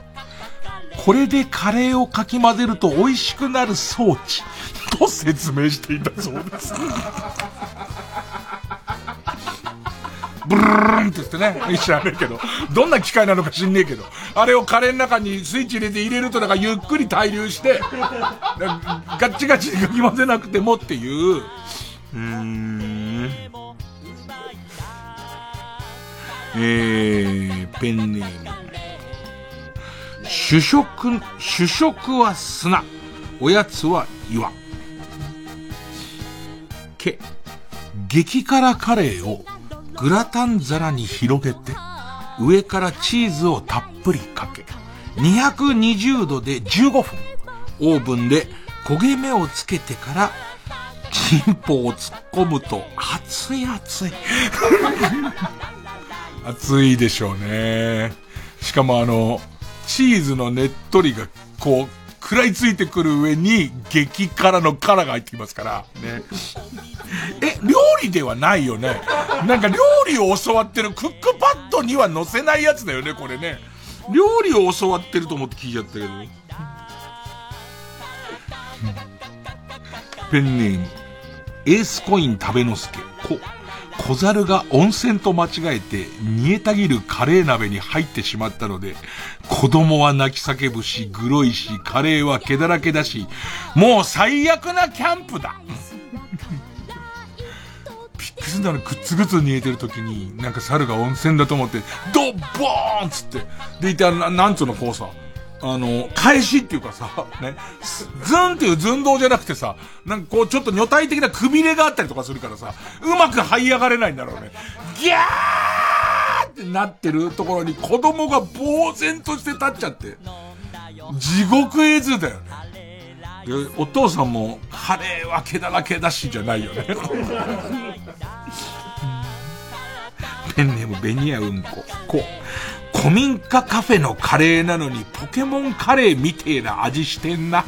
これでカレーをかき混ぜると美味しくなる装置、と説明していたそうです。ブルーンって言ってね、知らねえけど、どんな機械なのか知んねえけど、あれをカレーの中にスイッチ入れて入れるとなんかゆっくり対流して、ガッチガチにかき混ぜなくてもっていう、うーん。えー、ペンネーム。主食、主食は砂。おやつは岩。け、激辛カレーをグラタン皿に広げて、上からチーズをたっぷりかけ、220度で15分、オーブンで焦げ目をつけてから、チンポを突っ込むと、熱い熱い。熱いでしょうね。しかもあの、チーズのねっとりが、こう、食らいついてくる上に、激辛の辛が入ってきますから、ね。え、料理ではないよね。なんか料理を教わってるクックパッドには載せないやつだよね、これね。料理を教わってると思って聞いちゃったけど。ペンネーム、エースコイン食べのすけ、こ。小猿が温泉と間違えて煮えたぎるカレー鍋に入ってしまったので、子供は泣き叫ぶし、グロいし、カレーは毛だらけだし、もう最悪なキャンプだくすんだね、グツグツ煮えてる時に、なんか猿が温泉だと思って、ドッボーンつって、でいて、なんつうのこうさ、あの、返しっていうかさ、ね、ズンっていう寸胴じゃなくてさ、なんかこうちょっと女体的なくびれがあったりとかするからさ、うまく這い上がれないんだろうね。ギャーってなってるところに子供が呆然として立っちゃって、地獄絵図だよね。お父さんも、カレーは毛だらけだしじゃないよね。ペンネームベニヤうんこ。こう。古民家カフェのカレーなのにポケモンカレーみてえな味してんな。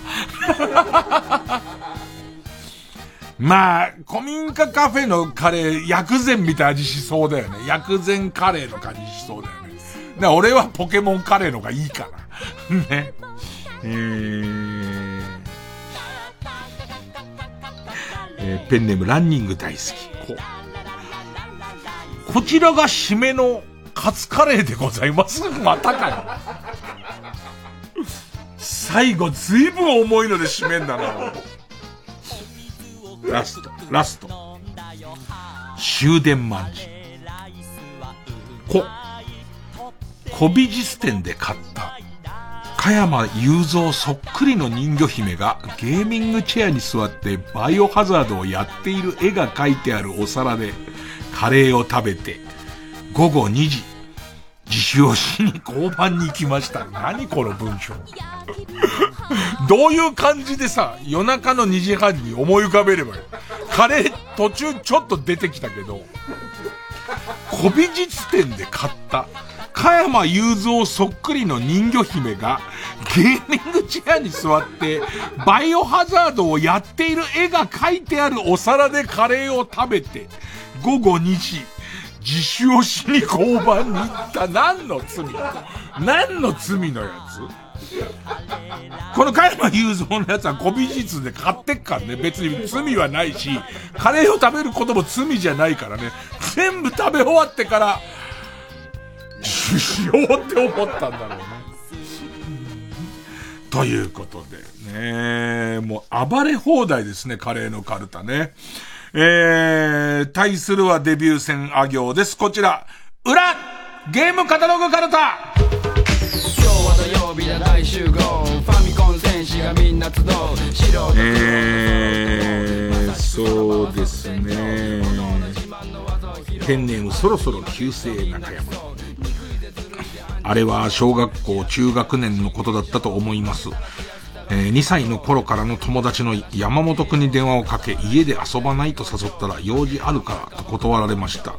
まあ、古民家カフェのカレー、薬膳みたいな味しそうだよね。薬膳カレーの感じしそうだよね。だ俺はポケモンカレーのがいいかな。ね。えー、えー、ペンネームランニング大好き。ここちらが締めのカツカレーでございます。またかよ。最後、ずいぶん重いので締めんだな。ラスト、ラスト。終電まんじ。こ、小美術店で買った、加山雄三そっくりの人魚姫がゲーミングチェアに座ってバイオハザードをやっている絵が描いてあるお皿でカレーを食べて、午後2時、自首をしに交番に行きました。何この文章。どういう感じでさ、夜中の2時半に思い浮かべればいい。カレー途中ちょっと出てきたけど、古美術店で買った、加山雄三そっくりの人魚姫が、ゲーミングチェアに座って、バイオハザードをやっている絵が描いてあるお皿でカレーを食べて、午後2時、自首をしに交番に行った何の罪？何の罪のやつ？この加山雄三のやつは古美術で買ってっからね。別に罪はないし、カレーを食べることも罪じゃないからね。全部食べ終わってから、しようって思ったんだろうね。ということでね、もう暴れ放題ですね、カレーのカルタね。えー、対するはデビュー戦あ行です。こちら、裏ゲームカタログカルタ今日は土曜日だ大集合ファミコン戦士がみんな集うえー、そうですねペンネームそろそろ旧姓中山あれは小学校中学年のことだったと思いますえー、2歳の頃からの友達の山本くんに電話をかけ、家で遊ばないと誘ったら用事あるからと断られました。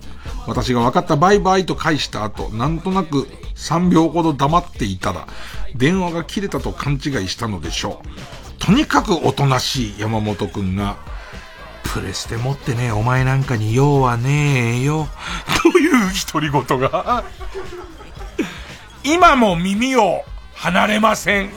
私が分かったバイバイと返した後、なんとなく3秒ほど黙っていたら、電話が切れたと勘違いしたのでしょう。とにかくおとなしい山本くんが、プレステ持ってねえ、お前なんかに用はねえよ。という独り言が。今も耳を離れません。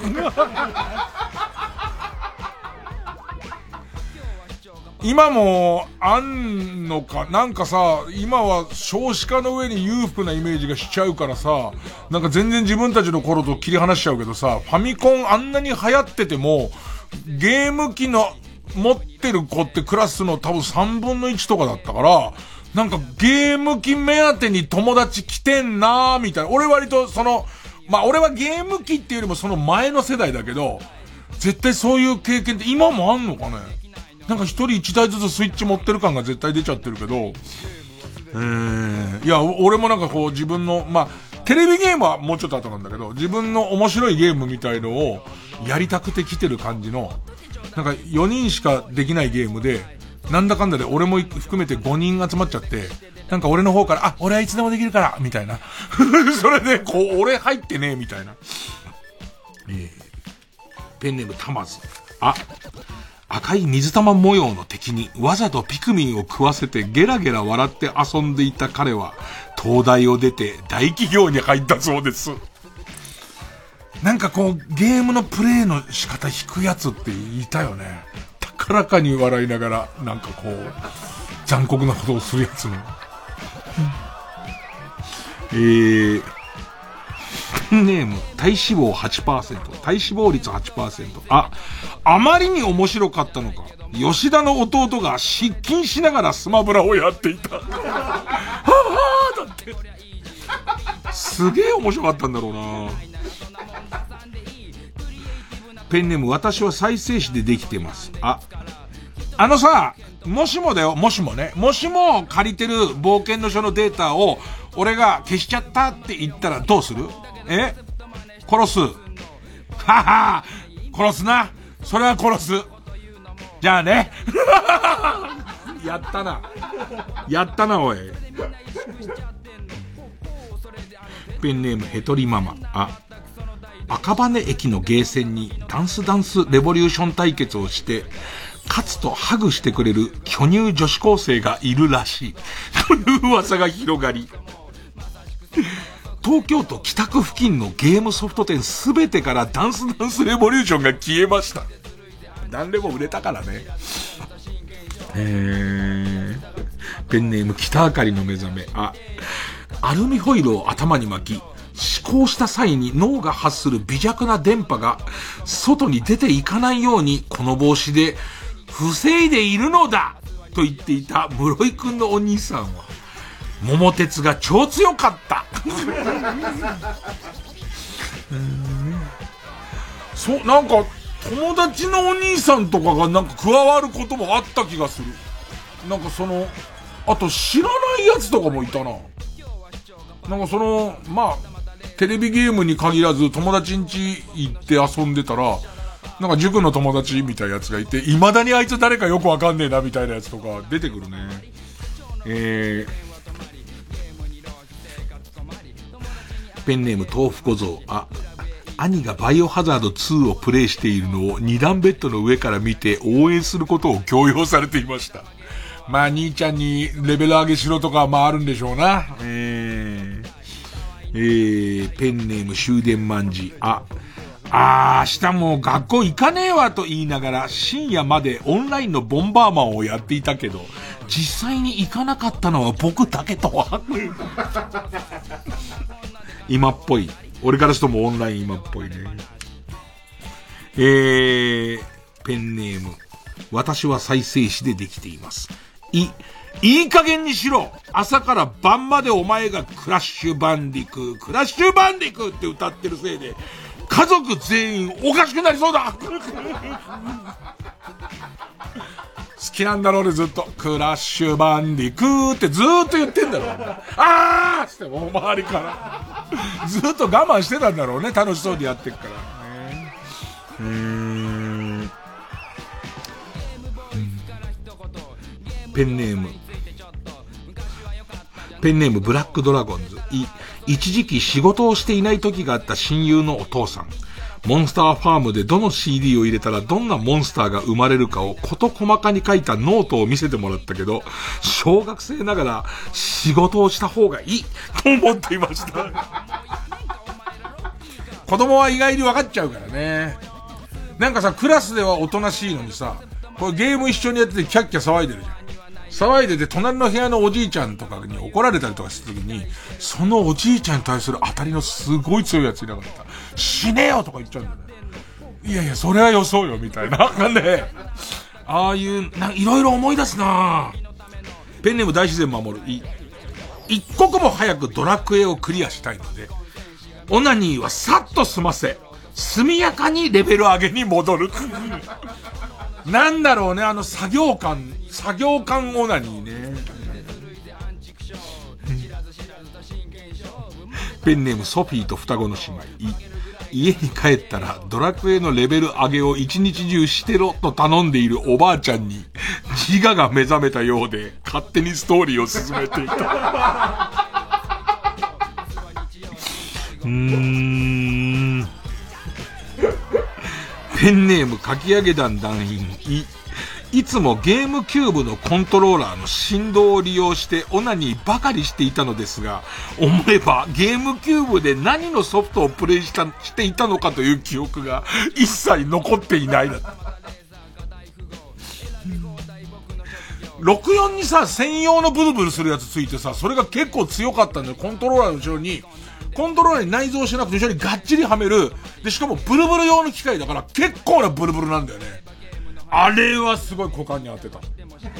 今もあんのか、なんかさ、今は少子化の上に裕福なイメージがしちゃうからさ、なんか全然自分たちの頃と切り離しちゃうけどさ、ファミコンあんなに流行ってても、ゲーム機の持ってる子ってクラスの多分3分の1とかだったから、なんかゲーム機目当てに友達来てんなーみたいな。俺割とその、まあ俺はゲーム機っていうよりもその前の世代だけど、絶対そういう経験って今もあんのかね？なんか一人一台ずつスイッチ持ってる感が絶対出ちゃってるけど、えー、いや、俺もなんかこう自分の、まあ、テレビゲームはもうちょっと後なんだけど、自分の面白いゲームみたいのをやりたくて来てる感じの、なんか4人しかできないゲームで、なんだかんだで俺も含めて5人集まっちゃって、なんか俺の方から、あ、俺はいつでもできるから、みたいな。それで、こう、俺入ってねえ、みたいな。えー、ペンネームたまず。あ、赤い水玉模様の敵にわざとピクミンを食わせてゲラゲラ笑って遊んでいた彼は、東大を出て大企業に入ったそうです。なんかこう、ゲームのプレイの仕方引くやつっていたよね。高らかに笑いながら、なんかこう、残酷なことをするやつの。えー、ネーム、体脂肪8%、体脂肪率8%。あ、あまりに面白かったのか、吉田の弟が失禁しながらスマブラをやっていた。はぁはぁだって。すげえ面白かったんだろうなペンネーム、私は再生紙でできてます。あ、あのさ、もしもだよ、もしもね、もしも借りてる冒険の書のデータを、俺が消しちゃったって言ったらどうする？え？殺す。はは殺すな。それは殺す。じゃあね。やったな。やったな、おい。ペンネームヘトリママ。あ、赤羽駅のゲーセンにダンスダンスレボリューション対決をして、勝つとハグしてくれる巨乳女子高生がいるらしい。という噂が広がり。東京都北区付近のゲームソフト店すべてからダンスダンスレボリューションが消えました。何でも売れたからね。えー、ペンネーム北あかりの目覚め。あ、アルミホイルを頭に巻き、思考した際に脳が発する微弱な電波が外に出ていかないようにこの帽子で防いでいるのだと言っていた室井くんのお兄さんは桃鉄が超強かった そう、なんか、友達のお兄さんとかがなんか加わることもあった気がする。なんかその、あと知らないやつとかもいたな。なんかその、まあ、テレビゲームに限らず友達ん家行って遊んでたら、なんか塾の友達みたいなやつがいて、未だにあいつ誰かよくわかんねえなみたいなやつとか出てくるね。えー、ペンネーム豆腐小僧。あ、兄がバイオハザード2をプレイしているのを二段ベッドの上から見て応援することを強要されていました。まあ、兄ちゃんにレベル上げしろとか、まああるんでしょうな。えー、えー、ペンネーム終電万事。あ、あー、明日もう学校行かねえわと言いながら深夜までオンラインのボンバーマンをやっていたけど、実際に行かなかったのは僕だけとは。今っぽい。俺からしてもオンライン今っぽいね。えー、ペンネーム。私は再生紙でできています。い、いい加減にしろ朝から晩までお前がクラッシュバンディクークラッシュバンディクーって歌ってるせいで、家族全員おかしくなりそうだ 好きなんだろうね、ずっと。クラッシュバンディクーってずーっと言ってんだろう。あーってもう周りから。ずっと我慢してたんだろうね、楽しそうでやってっから。うーん。ペンネーム。ペンネームブラックドラゴンズ。一時期仕事をしていない時があった親友のお父さん。モンスターファームでどの CD を入れたらどんなモンスターが生まれるかを事細かに書いたノートを見せてもらったけど、小学生ながら仕事をした方がいいと思っていました。子供は意外に分かっちゃうからね。なんかさ、クラスではおとなしいのにさ、これゲーム一緒にやっててキャッキャ騒いでるじゃん。騒いでて、隣の部屋のおじいちゃんとかに怒られたりとかした時に、そのおじいちゃんに対する当たりのすごい強いやついなかった。死ねよとか言っちゃうんだよね。いやいや、それは予想よ、みたいな。なんで、ああいう、な、いろいろ思い出すなペンネーム大自然守る。い、一刻も早くドラクエをクリアしたいので、オナニーはさっと済ませ、速やかにレベル上げに戻る。なんだろうね、あの作業感、作業感オナニーね。ペンネームソフィーと双子の姉妹。家に帰ったらドラクエのレベル上げを一日中してろと頼んでいるおばあちゃんに自我が目覚めたようで勝手にストーリーを進めていた。うーん。ペンネームかき上げ団団員、い、いつもゲームキューブのコントローラーの振動を利用してオナニーばかりしていたのですが、思えばゲームキューブで何のソフトをプレイした、していたのかという記憶が一切残っていない。64にさ、専用のブルブルするやつついてさ、それが結構強かったんだよ。コントローラーの後ろに、コントローラーに内蔵しなくて後ろにがっちりはめる。で、しかもブルブル用の機械だから結構なブルブルなんだよね。あれはすごい股間に当てた。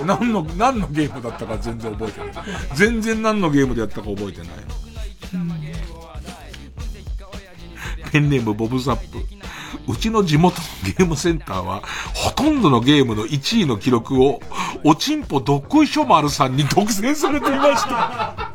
何の、何のゲームだったか全然覚えてない。全然何のゲームでやったか覚えてない。ペンネームボブザップ。うちの地元のゲームセンターは、ほとんどのゲームの1位の記録を、おちんぽどっこいしょ丸さんに独占されていました。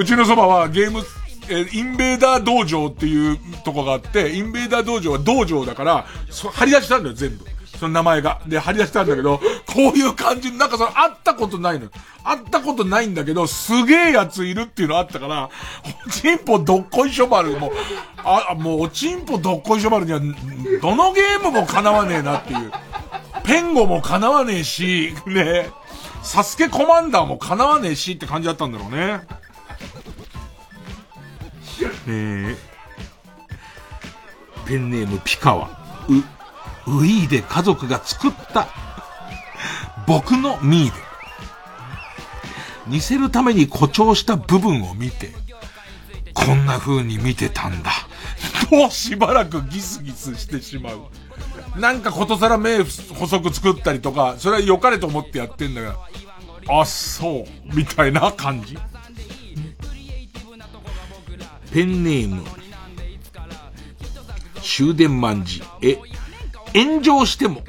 うちのそばはゲーム、えインベーダー道場っていうとこがあって、インベーダー道場は道場だから、そ張り出したんだよ、全部。その名前が。で、張り出したんだけど、こういう感じ、なんかその、会ったことないのよ。会ったことないんだけど、すげえやついるっていうのあったから、おちんぽどっこいしょ丸もう、あ、もうおちんぽどっこいしょ丸には、どのゲームも叶わねえなっていう。ペンゴも叶わねえし、ね、サスケコマンダーも叶わねえしって感じだったんだろうね。え、ペンネームピカワ。う、ウィーで家族が作った僕のミーで。似せるために誇張した部分を見てこんな風に見てたんだ。としばらくギスギスしてしまう。なんかことさら目細く作ったりとかそれは良かれと思ってやってんだがあそうみたいな感じ。ペンネーム。終電万事。え炎上しても、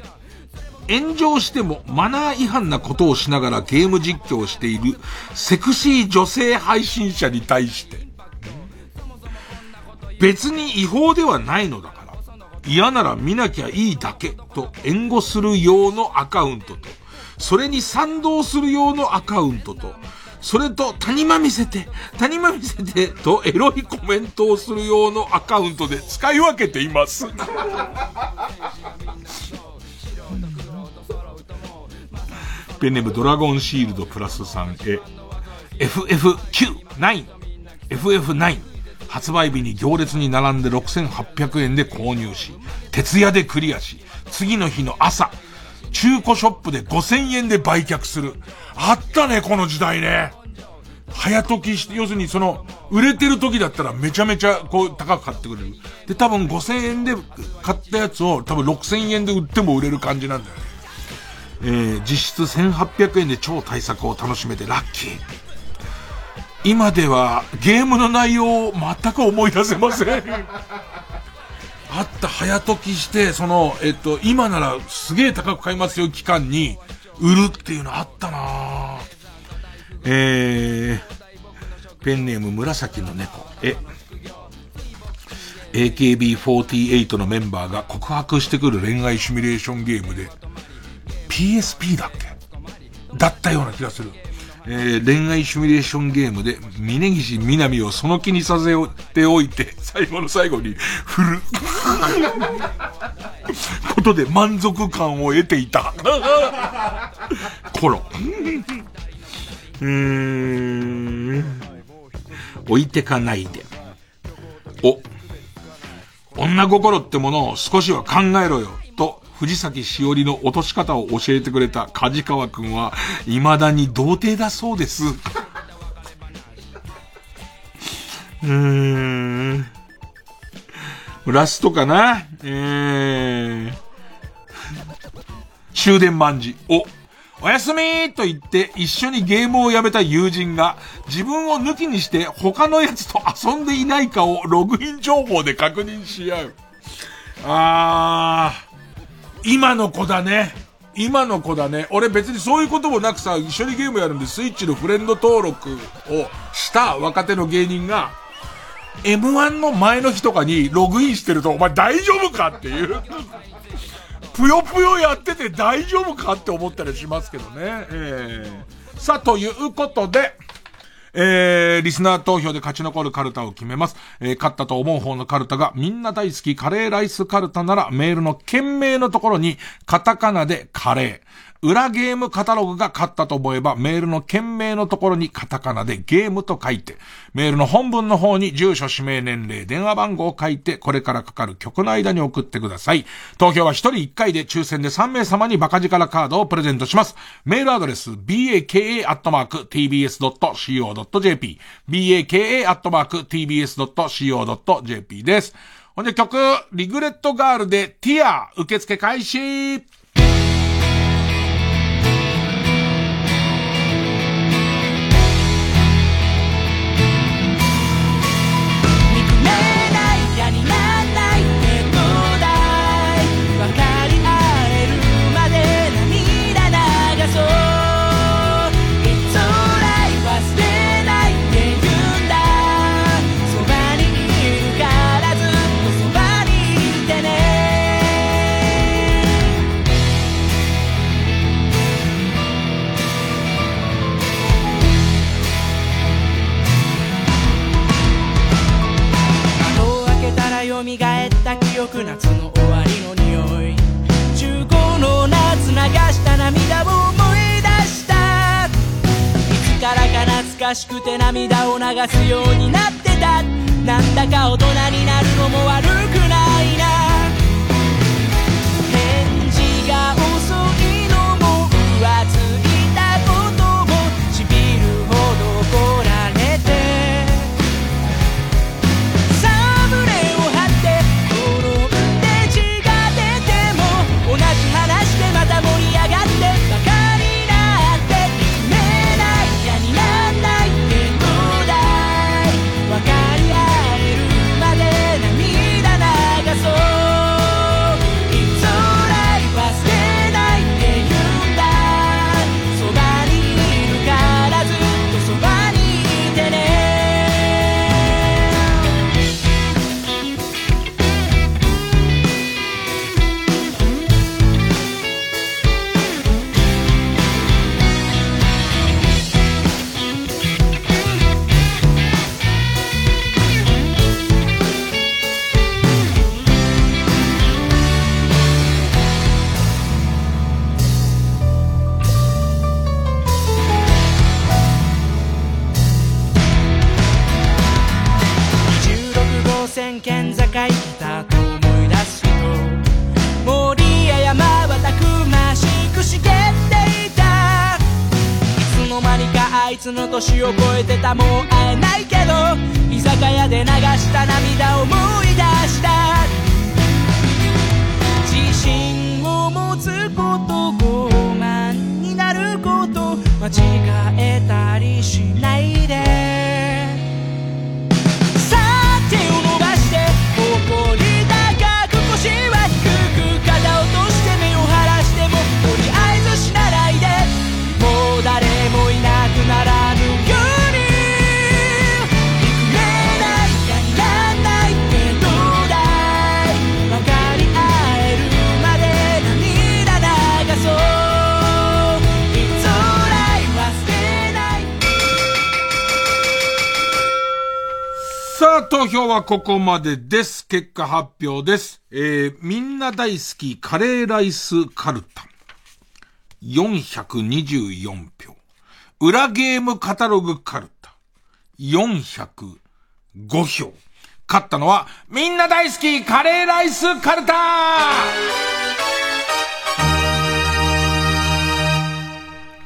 炎上してもマナー違反なことをしながらゲーム実況をしているセクシー女性配信者に対して、別に違法ではないのだから、嫌なら見なきゃいいだけと援護する用のアカウントと、それに賛同する用のアカウントと、それと、谷間見せて、谷間見せて、とエロいコメントをする用のアカウントで使い分けています。ペンネームドラゴンシールドプラス3へ、FF9、FF9、発売日に行列に並んで6800円で購入し、徹夜でクリアし、次の日の朝、中古ショップで5000円で売却する。あったね、この時代ね。早時して、要するにその、売れてる時だったらめちゃめちゃこう高く買ってくれる。で、多分5000円で買ったやつを多分6000円で売っても売れる感じなんだよね。えー、実質1800円で超対策を楽しめてラッキー。今ではゲームの内容を全く思い出せません。あった早時して、その、えっと、今ならすげえ高く買いますよ期間に売るっていうのあったなえー、ペンネーム紫の猫。え、AKB48 のメンバーが告白してくる恋愛シミュレーションゲームで、PSP だっけ？だったような気がする。えー、恋愛シミュレーションゲームで、峯岸みなみをその気にさせておいて、最後の最後に振る。ことで満足感を得ていた。頃。うーん。置いてかないで。お。女心ってものを少しは考えろよ。藤崎しおりの落とし方を教えてくれた梶川くんは、未だに童貞だそうです。うーん。ラストかな？えー。終電万事。お、おやすみと言って一緒にゲームをやめた友人が自分を抜きにして他のやつと遊んでいないかをログイン情報で確認し合う。あー、今の子だね。今の子だね。俺別にそういうこともなくさ、一緒にゲームやるんでスイッチのフレンド登録をした若手の芸人が、M1 の前の日とかにログインしてると、お前大丈夫かっていう。ぷよぷよやってて大丈夫かって思ったりしますけどね。えー、さあ、ということで、えー、リスナー投票で勝ち残るカルタを決めます。えー、勝ったと思う方のカルタがみんな大好きカレーライスカルタならメールの件名のところにカタカナでカレー。裏ゲームカタログが勝ったと思えば、メールの件名のところにカタカナでゲームと書いて、メールの本文の方に住所、氏名、年齢、電話番号を書いて、これからかかる曲の間に送ってください。投票は1人1回で抽選で3名様にバカ力カードをプレゼントします。メールアドレス、baka.tbs.co.jp、baka.tbs.co.jp です。ほんで曲、リグレットガールでティア、受付開始か懐かしくて涙を流すようになってた。なんだか大人になるのも悪く26号線県境来たと思い出すと森や山はたくましく茂っていたいつの間にかあいつの年を越えてたもう会えないけど居酒屋で流した涙を思い出した自信を持つこと傲慢になること間違えたりしないで。投票はここまでです。結果発表です。えー、みんな大好きカレーライスカルタ。424票。裏ゲームカタログカルタ。405票。勝ったのは、みんな大好きカレーライスカルタ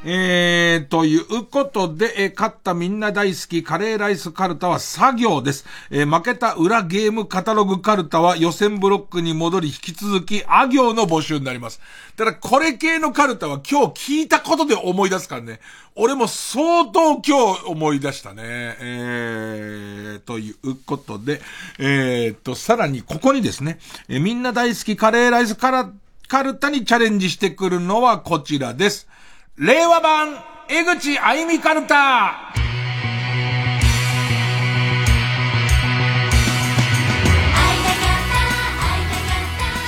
えー、ということで、えー、勝ったみんな大好きカレーライスカルタは作業です。えー、負けた裏ゲームカタログカルタは予選ブロックに戻り引き続き、あ行の募集になります。ただ、これ系のカルタは今日聞いたことで思い出すからね。俺も相当今日思い出したね。えー、ということで、えー、と、さらにここにですね、えー、みんな大好きカレーライスカラカルタにチャレンジしてくるのはこちらです。令和版、江口あゆみカルタ。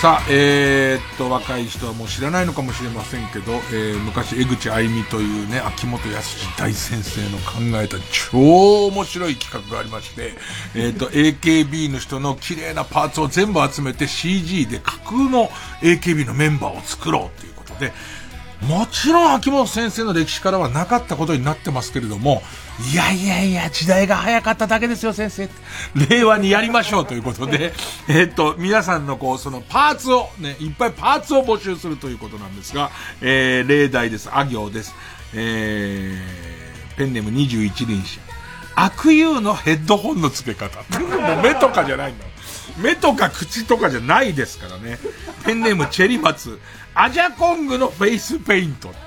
さあ、えー、っと、若い人はもう知らないのかもしれませんけど、えー、昔、江口あゆみというね、秋元康大先生の考えた超面白い企画がありまして、えー、っと、AKB の人の綺麗なパーツを全部集めて CG で架空の AKB のメンバーを作ろうということで、もちろん秋元先生の歴史からはなかったことになってますけれども、いやいやいや、時代が早かっただけですよ、先生。令和にやりましょうということで、えっと、皆さんのこう、そのパーツを、ね、いっぱいパーツを募集するということなんですが、えー、例題です。あ行です。えー、ペンネーム21輪車。悪友のヘッドホンの付け方。も う目とかじゃないんだ。目とか口とかじゃないですからね。ペンネームチェリマツ。アジャコングのフェイスペイントって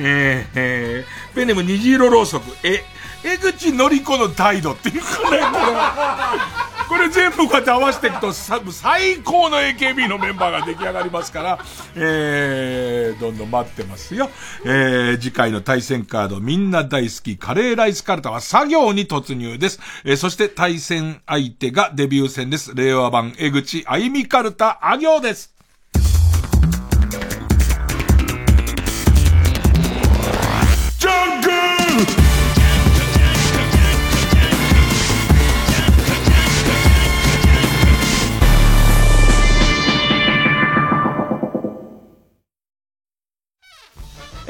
いう。えー、えー、ペネム虹色ろうそく。え、江口のり子の態度っていうこれ、これ、これ全部こうやって合わせていくと、最高の AKB のメンバーが出来上がりますから、えー、どんどん待ってますよ。えー、次回の対戦カード、みんな大好きカレーライスカルタは作業に突入です。えー、そして対戦相手がデビュー戦です。令和版江口あゆみカルタ、あ行です。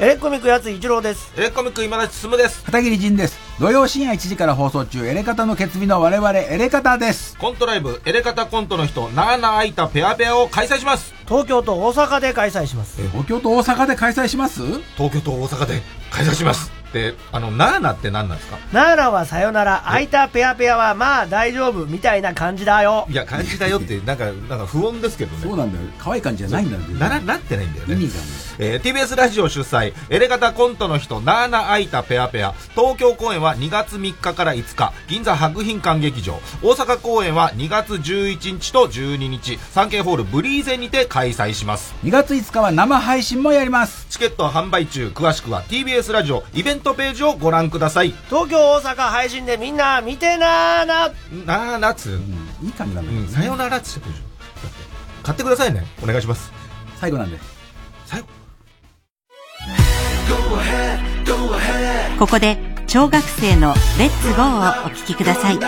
エレコミックやつ一郎です。エレコミック今田進です。片桐仁です。土曜深夜1時から放送中エレカタの決意の我々エレカタです。コントライブエレカタコントの人なあなあいたペアペアを開催します。東京と大阪で開催します。東京と大阪で開催します？東京と大阪で開催しますで、あの、ナーナって何なんですか？ナーナはさよなら、空いたペアペアはまあ大丈夫みたいな感じだよ。いや、感じだよって、なんか、なんか不穏ですけどね。そうなんだよ。可愛い感じじゃないんだよ。な、なってないんだよね。意味がね。えー、TBS ラジオ主催、エレガタコントの人、ナーナ空いたペアペア。東京公演は2月3日から5日、銀座博品館劇場。大阪公演は2月11日と12日、サンケイホールブリーゼにて開催します。2月5日は生配信もやります。チケット販売中、詳しくは TBS ラジオイベントページをご覧覧ください。東京大阪配信でみんな見てなーな。なーなつ、うん、いい感じなんだけど、うん、さよならっつって買ってくださいね。お願いします。最後なんで。最後。ここで小学生の「レッツゴー」をお聴きください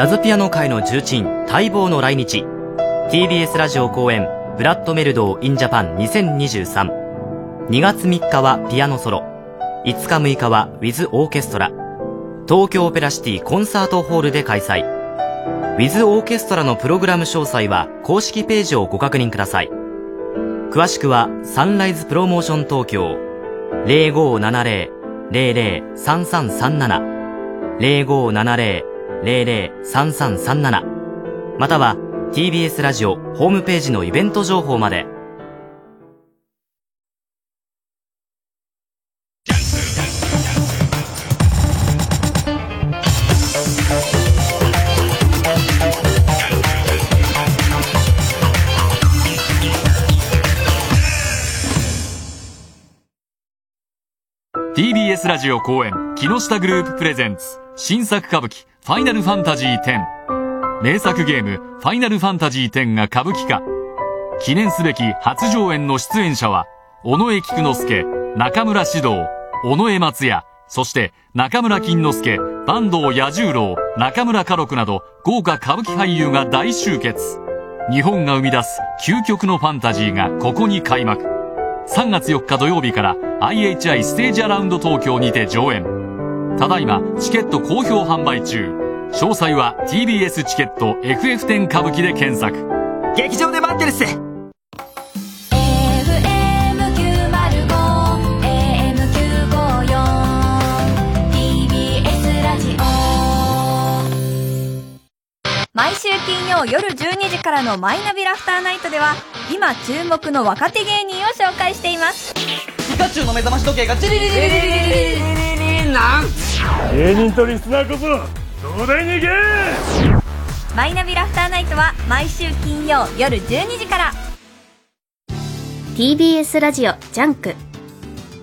ジャズピアノ界の重鎮、待望の来日。TBS ラジオ公演、ブラッドメルドー・イン・ジャパン2023。2月3日はピアノソロ。5日6日はウィズ・オーケストラ。東京オペラシティコンサートホールで開催。ウィズ・オーケストラのプログラム詳細は公式ページをご確認ください。詳しくはサンライズプロモーション東京0570-003337 0570-003337または TBS ラジオホームページのイベント情報まで TBS ラジオ公演木下グループプレゼンツ新作歌舞伎ファイナルファンタジー10名作ゲームファイナルファンタジー10が歌舞伎化。記念すべき初上演の出演者は尾上菊之助中村獅童尾上松也そして中村金之助坂東彌十郎中村歌六など豪華歌舞伎俳優が大集結。日本が生み出す究極のファンタジーがここに開幕。3月4日土曜日から IHI ステージアラウンド東京にて上演。ただいまチケット好評販売中。詳細は TBS チケット FF10 歌舞伎で検索。劇場で待ってるっす。FM954 ラジオ毎週金曜夜12時からのマイナビラフターナイトでは今注目の若手芸人を紹介しています。ピカチュウの目覚まし時計がチリリリリリリリリリリなん芸人とリスナーこそ東大に行けマイナビラフターナイトは毎週金曜夜12時から TBS ラジオジャンク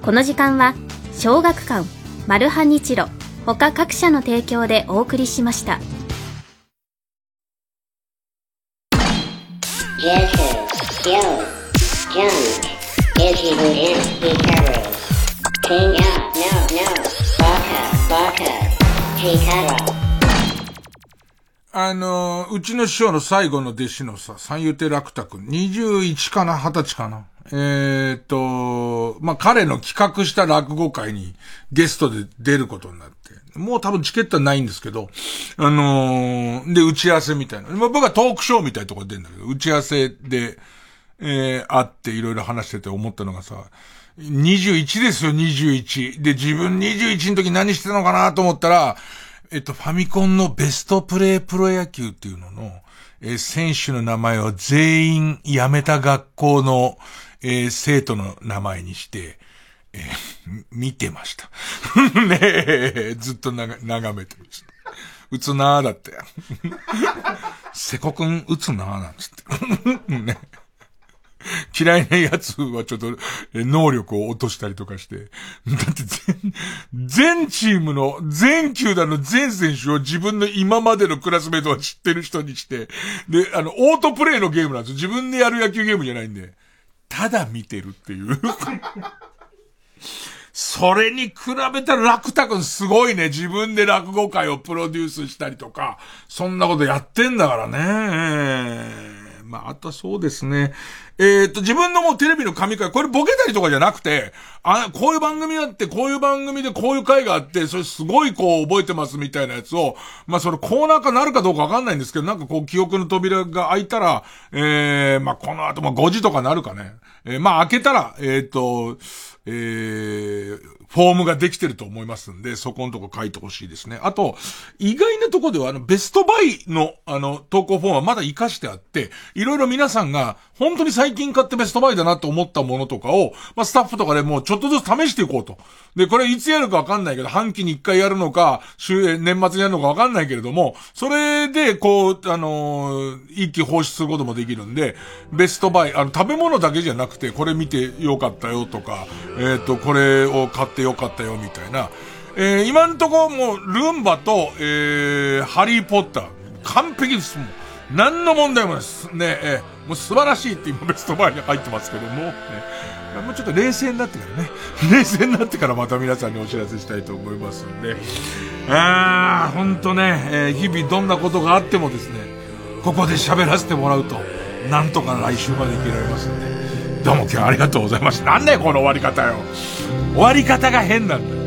この時間は小学館マルハニチロ他各社の提供でお送りしました Jump, あの、うちの師匠の最後の弟子のさ、三遊亭楽太くん、21かな ?20 歳かなえー、っと、まあ、彼の企画した落語会にゲストで出ることになって、もう多分チケットはないんですけど、あのー、で、打ち合わせみたいな。まあ、僕はトークショーみたいなところで出るんだけど、打ち合わせで、えー、会っていろいろ話してて思ったのがさ、21ですよ、21。で、自分21の時何してたのかなと思ったら、えっと、ファミコンのベストプレイプロ野球っていうのの、えー選手の名前を全員辞めた学校の、えー生徒の名前にして、えー見てました。ねえ、ずっとなが眺めてました。打つなーだって。瀬古くん打つなーなんつって。ね。嫌いなやつはちょっと、能力を落としたりとかして。だって全、全チームの、全球団の全選手を自分の今までのクラスメイトが知ってる人にして、で、あの、オートプレイのゲームなんですよ。自分でやる野球ゲームじゃないんで。ただ見てるっていう。それに比べたら楽太くんすごいね。自分で落語会をプロデュースしたりとか、そんなことやってんだからね。まあ、あとはそうですね。えっ、と、自分のもうテレビの神回、これボケたりとかじゃなくて、あ、こういう番組あって、こういう番組でこういう回があって、それすごいこう覚えてますみたいなやつを、まあそれコーナー化なるかどうかわかんないんですけど、なんかこう記憶の扉が開いたら、えー、まあこの後、まあ5時とかなるかね。えー、まあ開けたら、えっ、と、えー、フォームができてると思いますんで、そこのとこ書いてほしいですね。あと、意外なとこでは、あの、ベストバイの、あの、投稿フォームはまだ活かしてあって、いろいろ皆さんが、本当に最近買ってベストバイだなと思ったものとかを、まあ、スタッフとかでもうちょっとずつ試していこうと。で、これいつやるかわかんないけど、半期に一回やるのか、週、年末にやるのかわかんないけれども、それで、こう、あのー一気放出することもできるんで、ベストバイ、あの、食べ物だけじゃなくて、これ見てよかったよとか、えっ、と、これを買ってよかったよみたいな。えー今んとこもう、ルンバと、えー、ハリーポッター、完璧です。もう何の問題もないです。ね、えーもう素晴らしいって今ベストバイに入ってますけども、ね。もうちょっと冷静になってからね。冷静になってからまた皆さんにお知らせしたいと思いますんで。あー、ほんとね、えー日々どんなことがあってもですね、ここで喋らせてもらうと、なんとか来週まで生きられますんで。どうも今日ありがとうございました。なんだよ、この終わり方よ。終わり方が変なんだよ。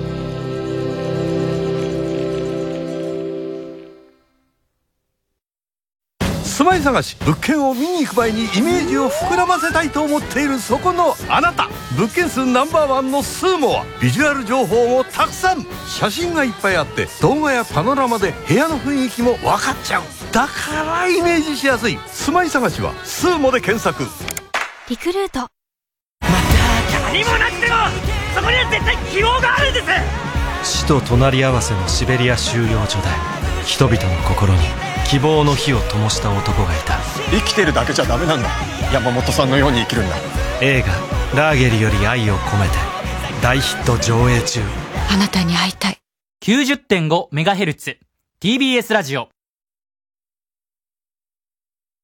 住まい探し物件を見に行く前にイメージを膨らませたいと思っているそこのあなた物件数ナンバーワンのスーモはビジュアル情報もたくさん写真がいっぱいあって動画やパノラマで部屋の雰囲気も分かっちゃうだからイメージしやすい住まい探しはスーモで検索リクルート。何もなくてもそこには絶対希望があるんです。死と隣り合わせのシベリア収容所で人々の心に希望の火を灯した男がいた。生きてるだけじゃダメなんだ。山本さんのように生きるんだ。映画「ラーゲリより愛を込めて」大ヒット上映中。あなたに会いたい。90.5MHz TBS ラジオ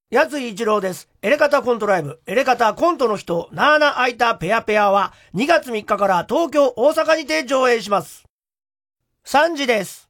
やつ一郎です。エレカタコントライブ、エレカタコントの人、なーなあいたペアペアは2月3日から東京、大阪にて上映します。3時です。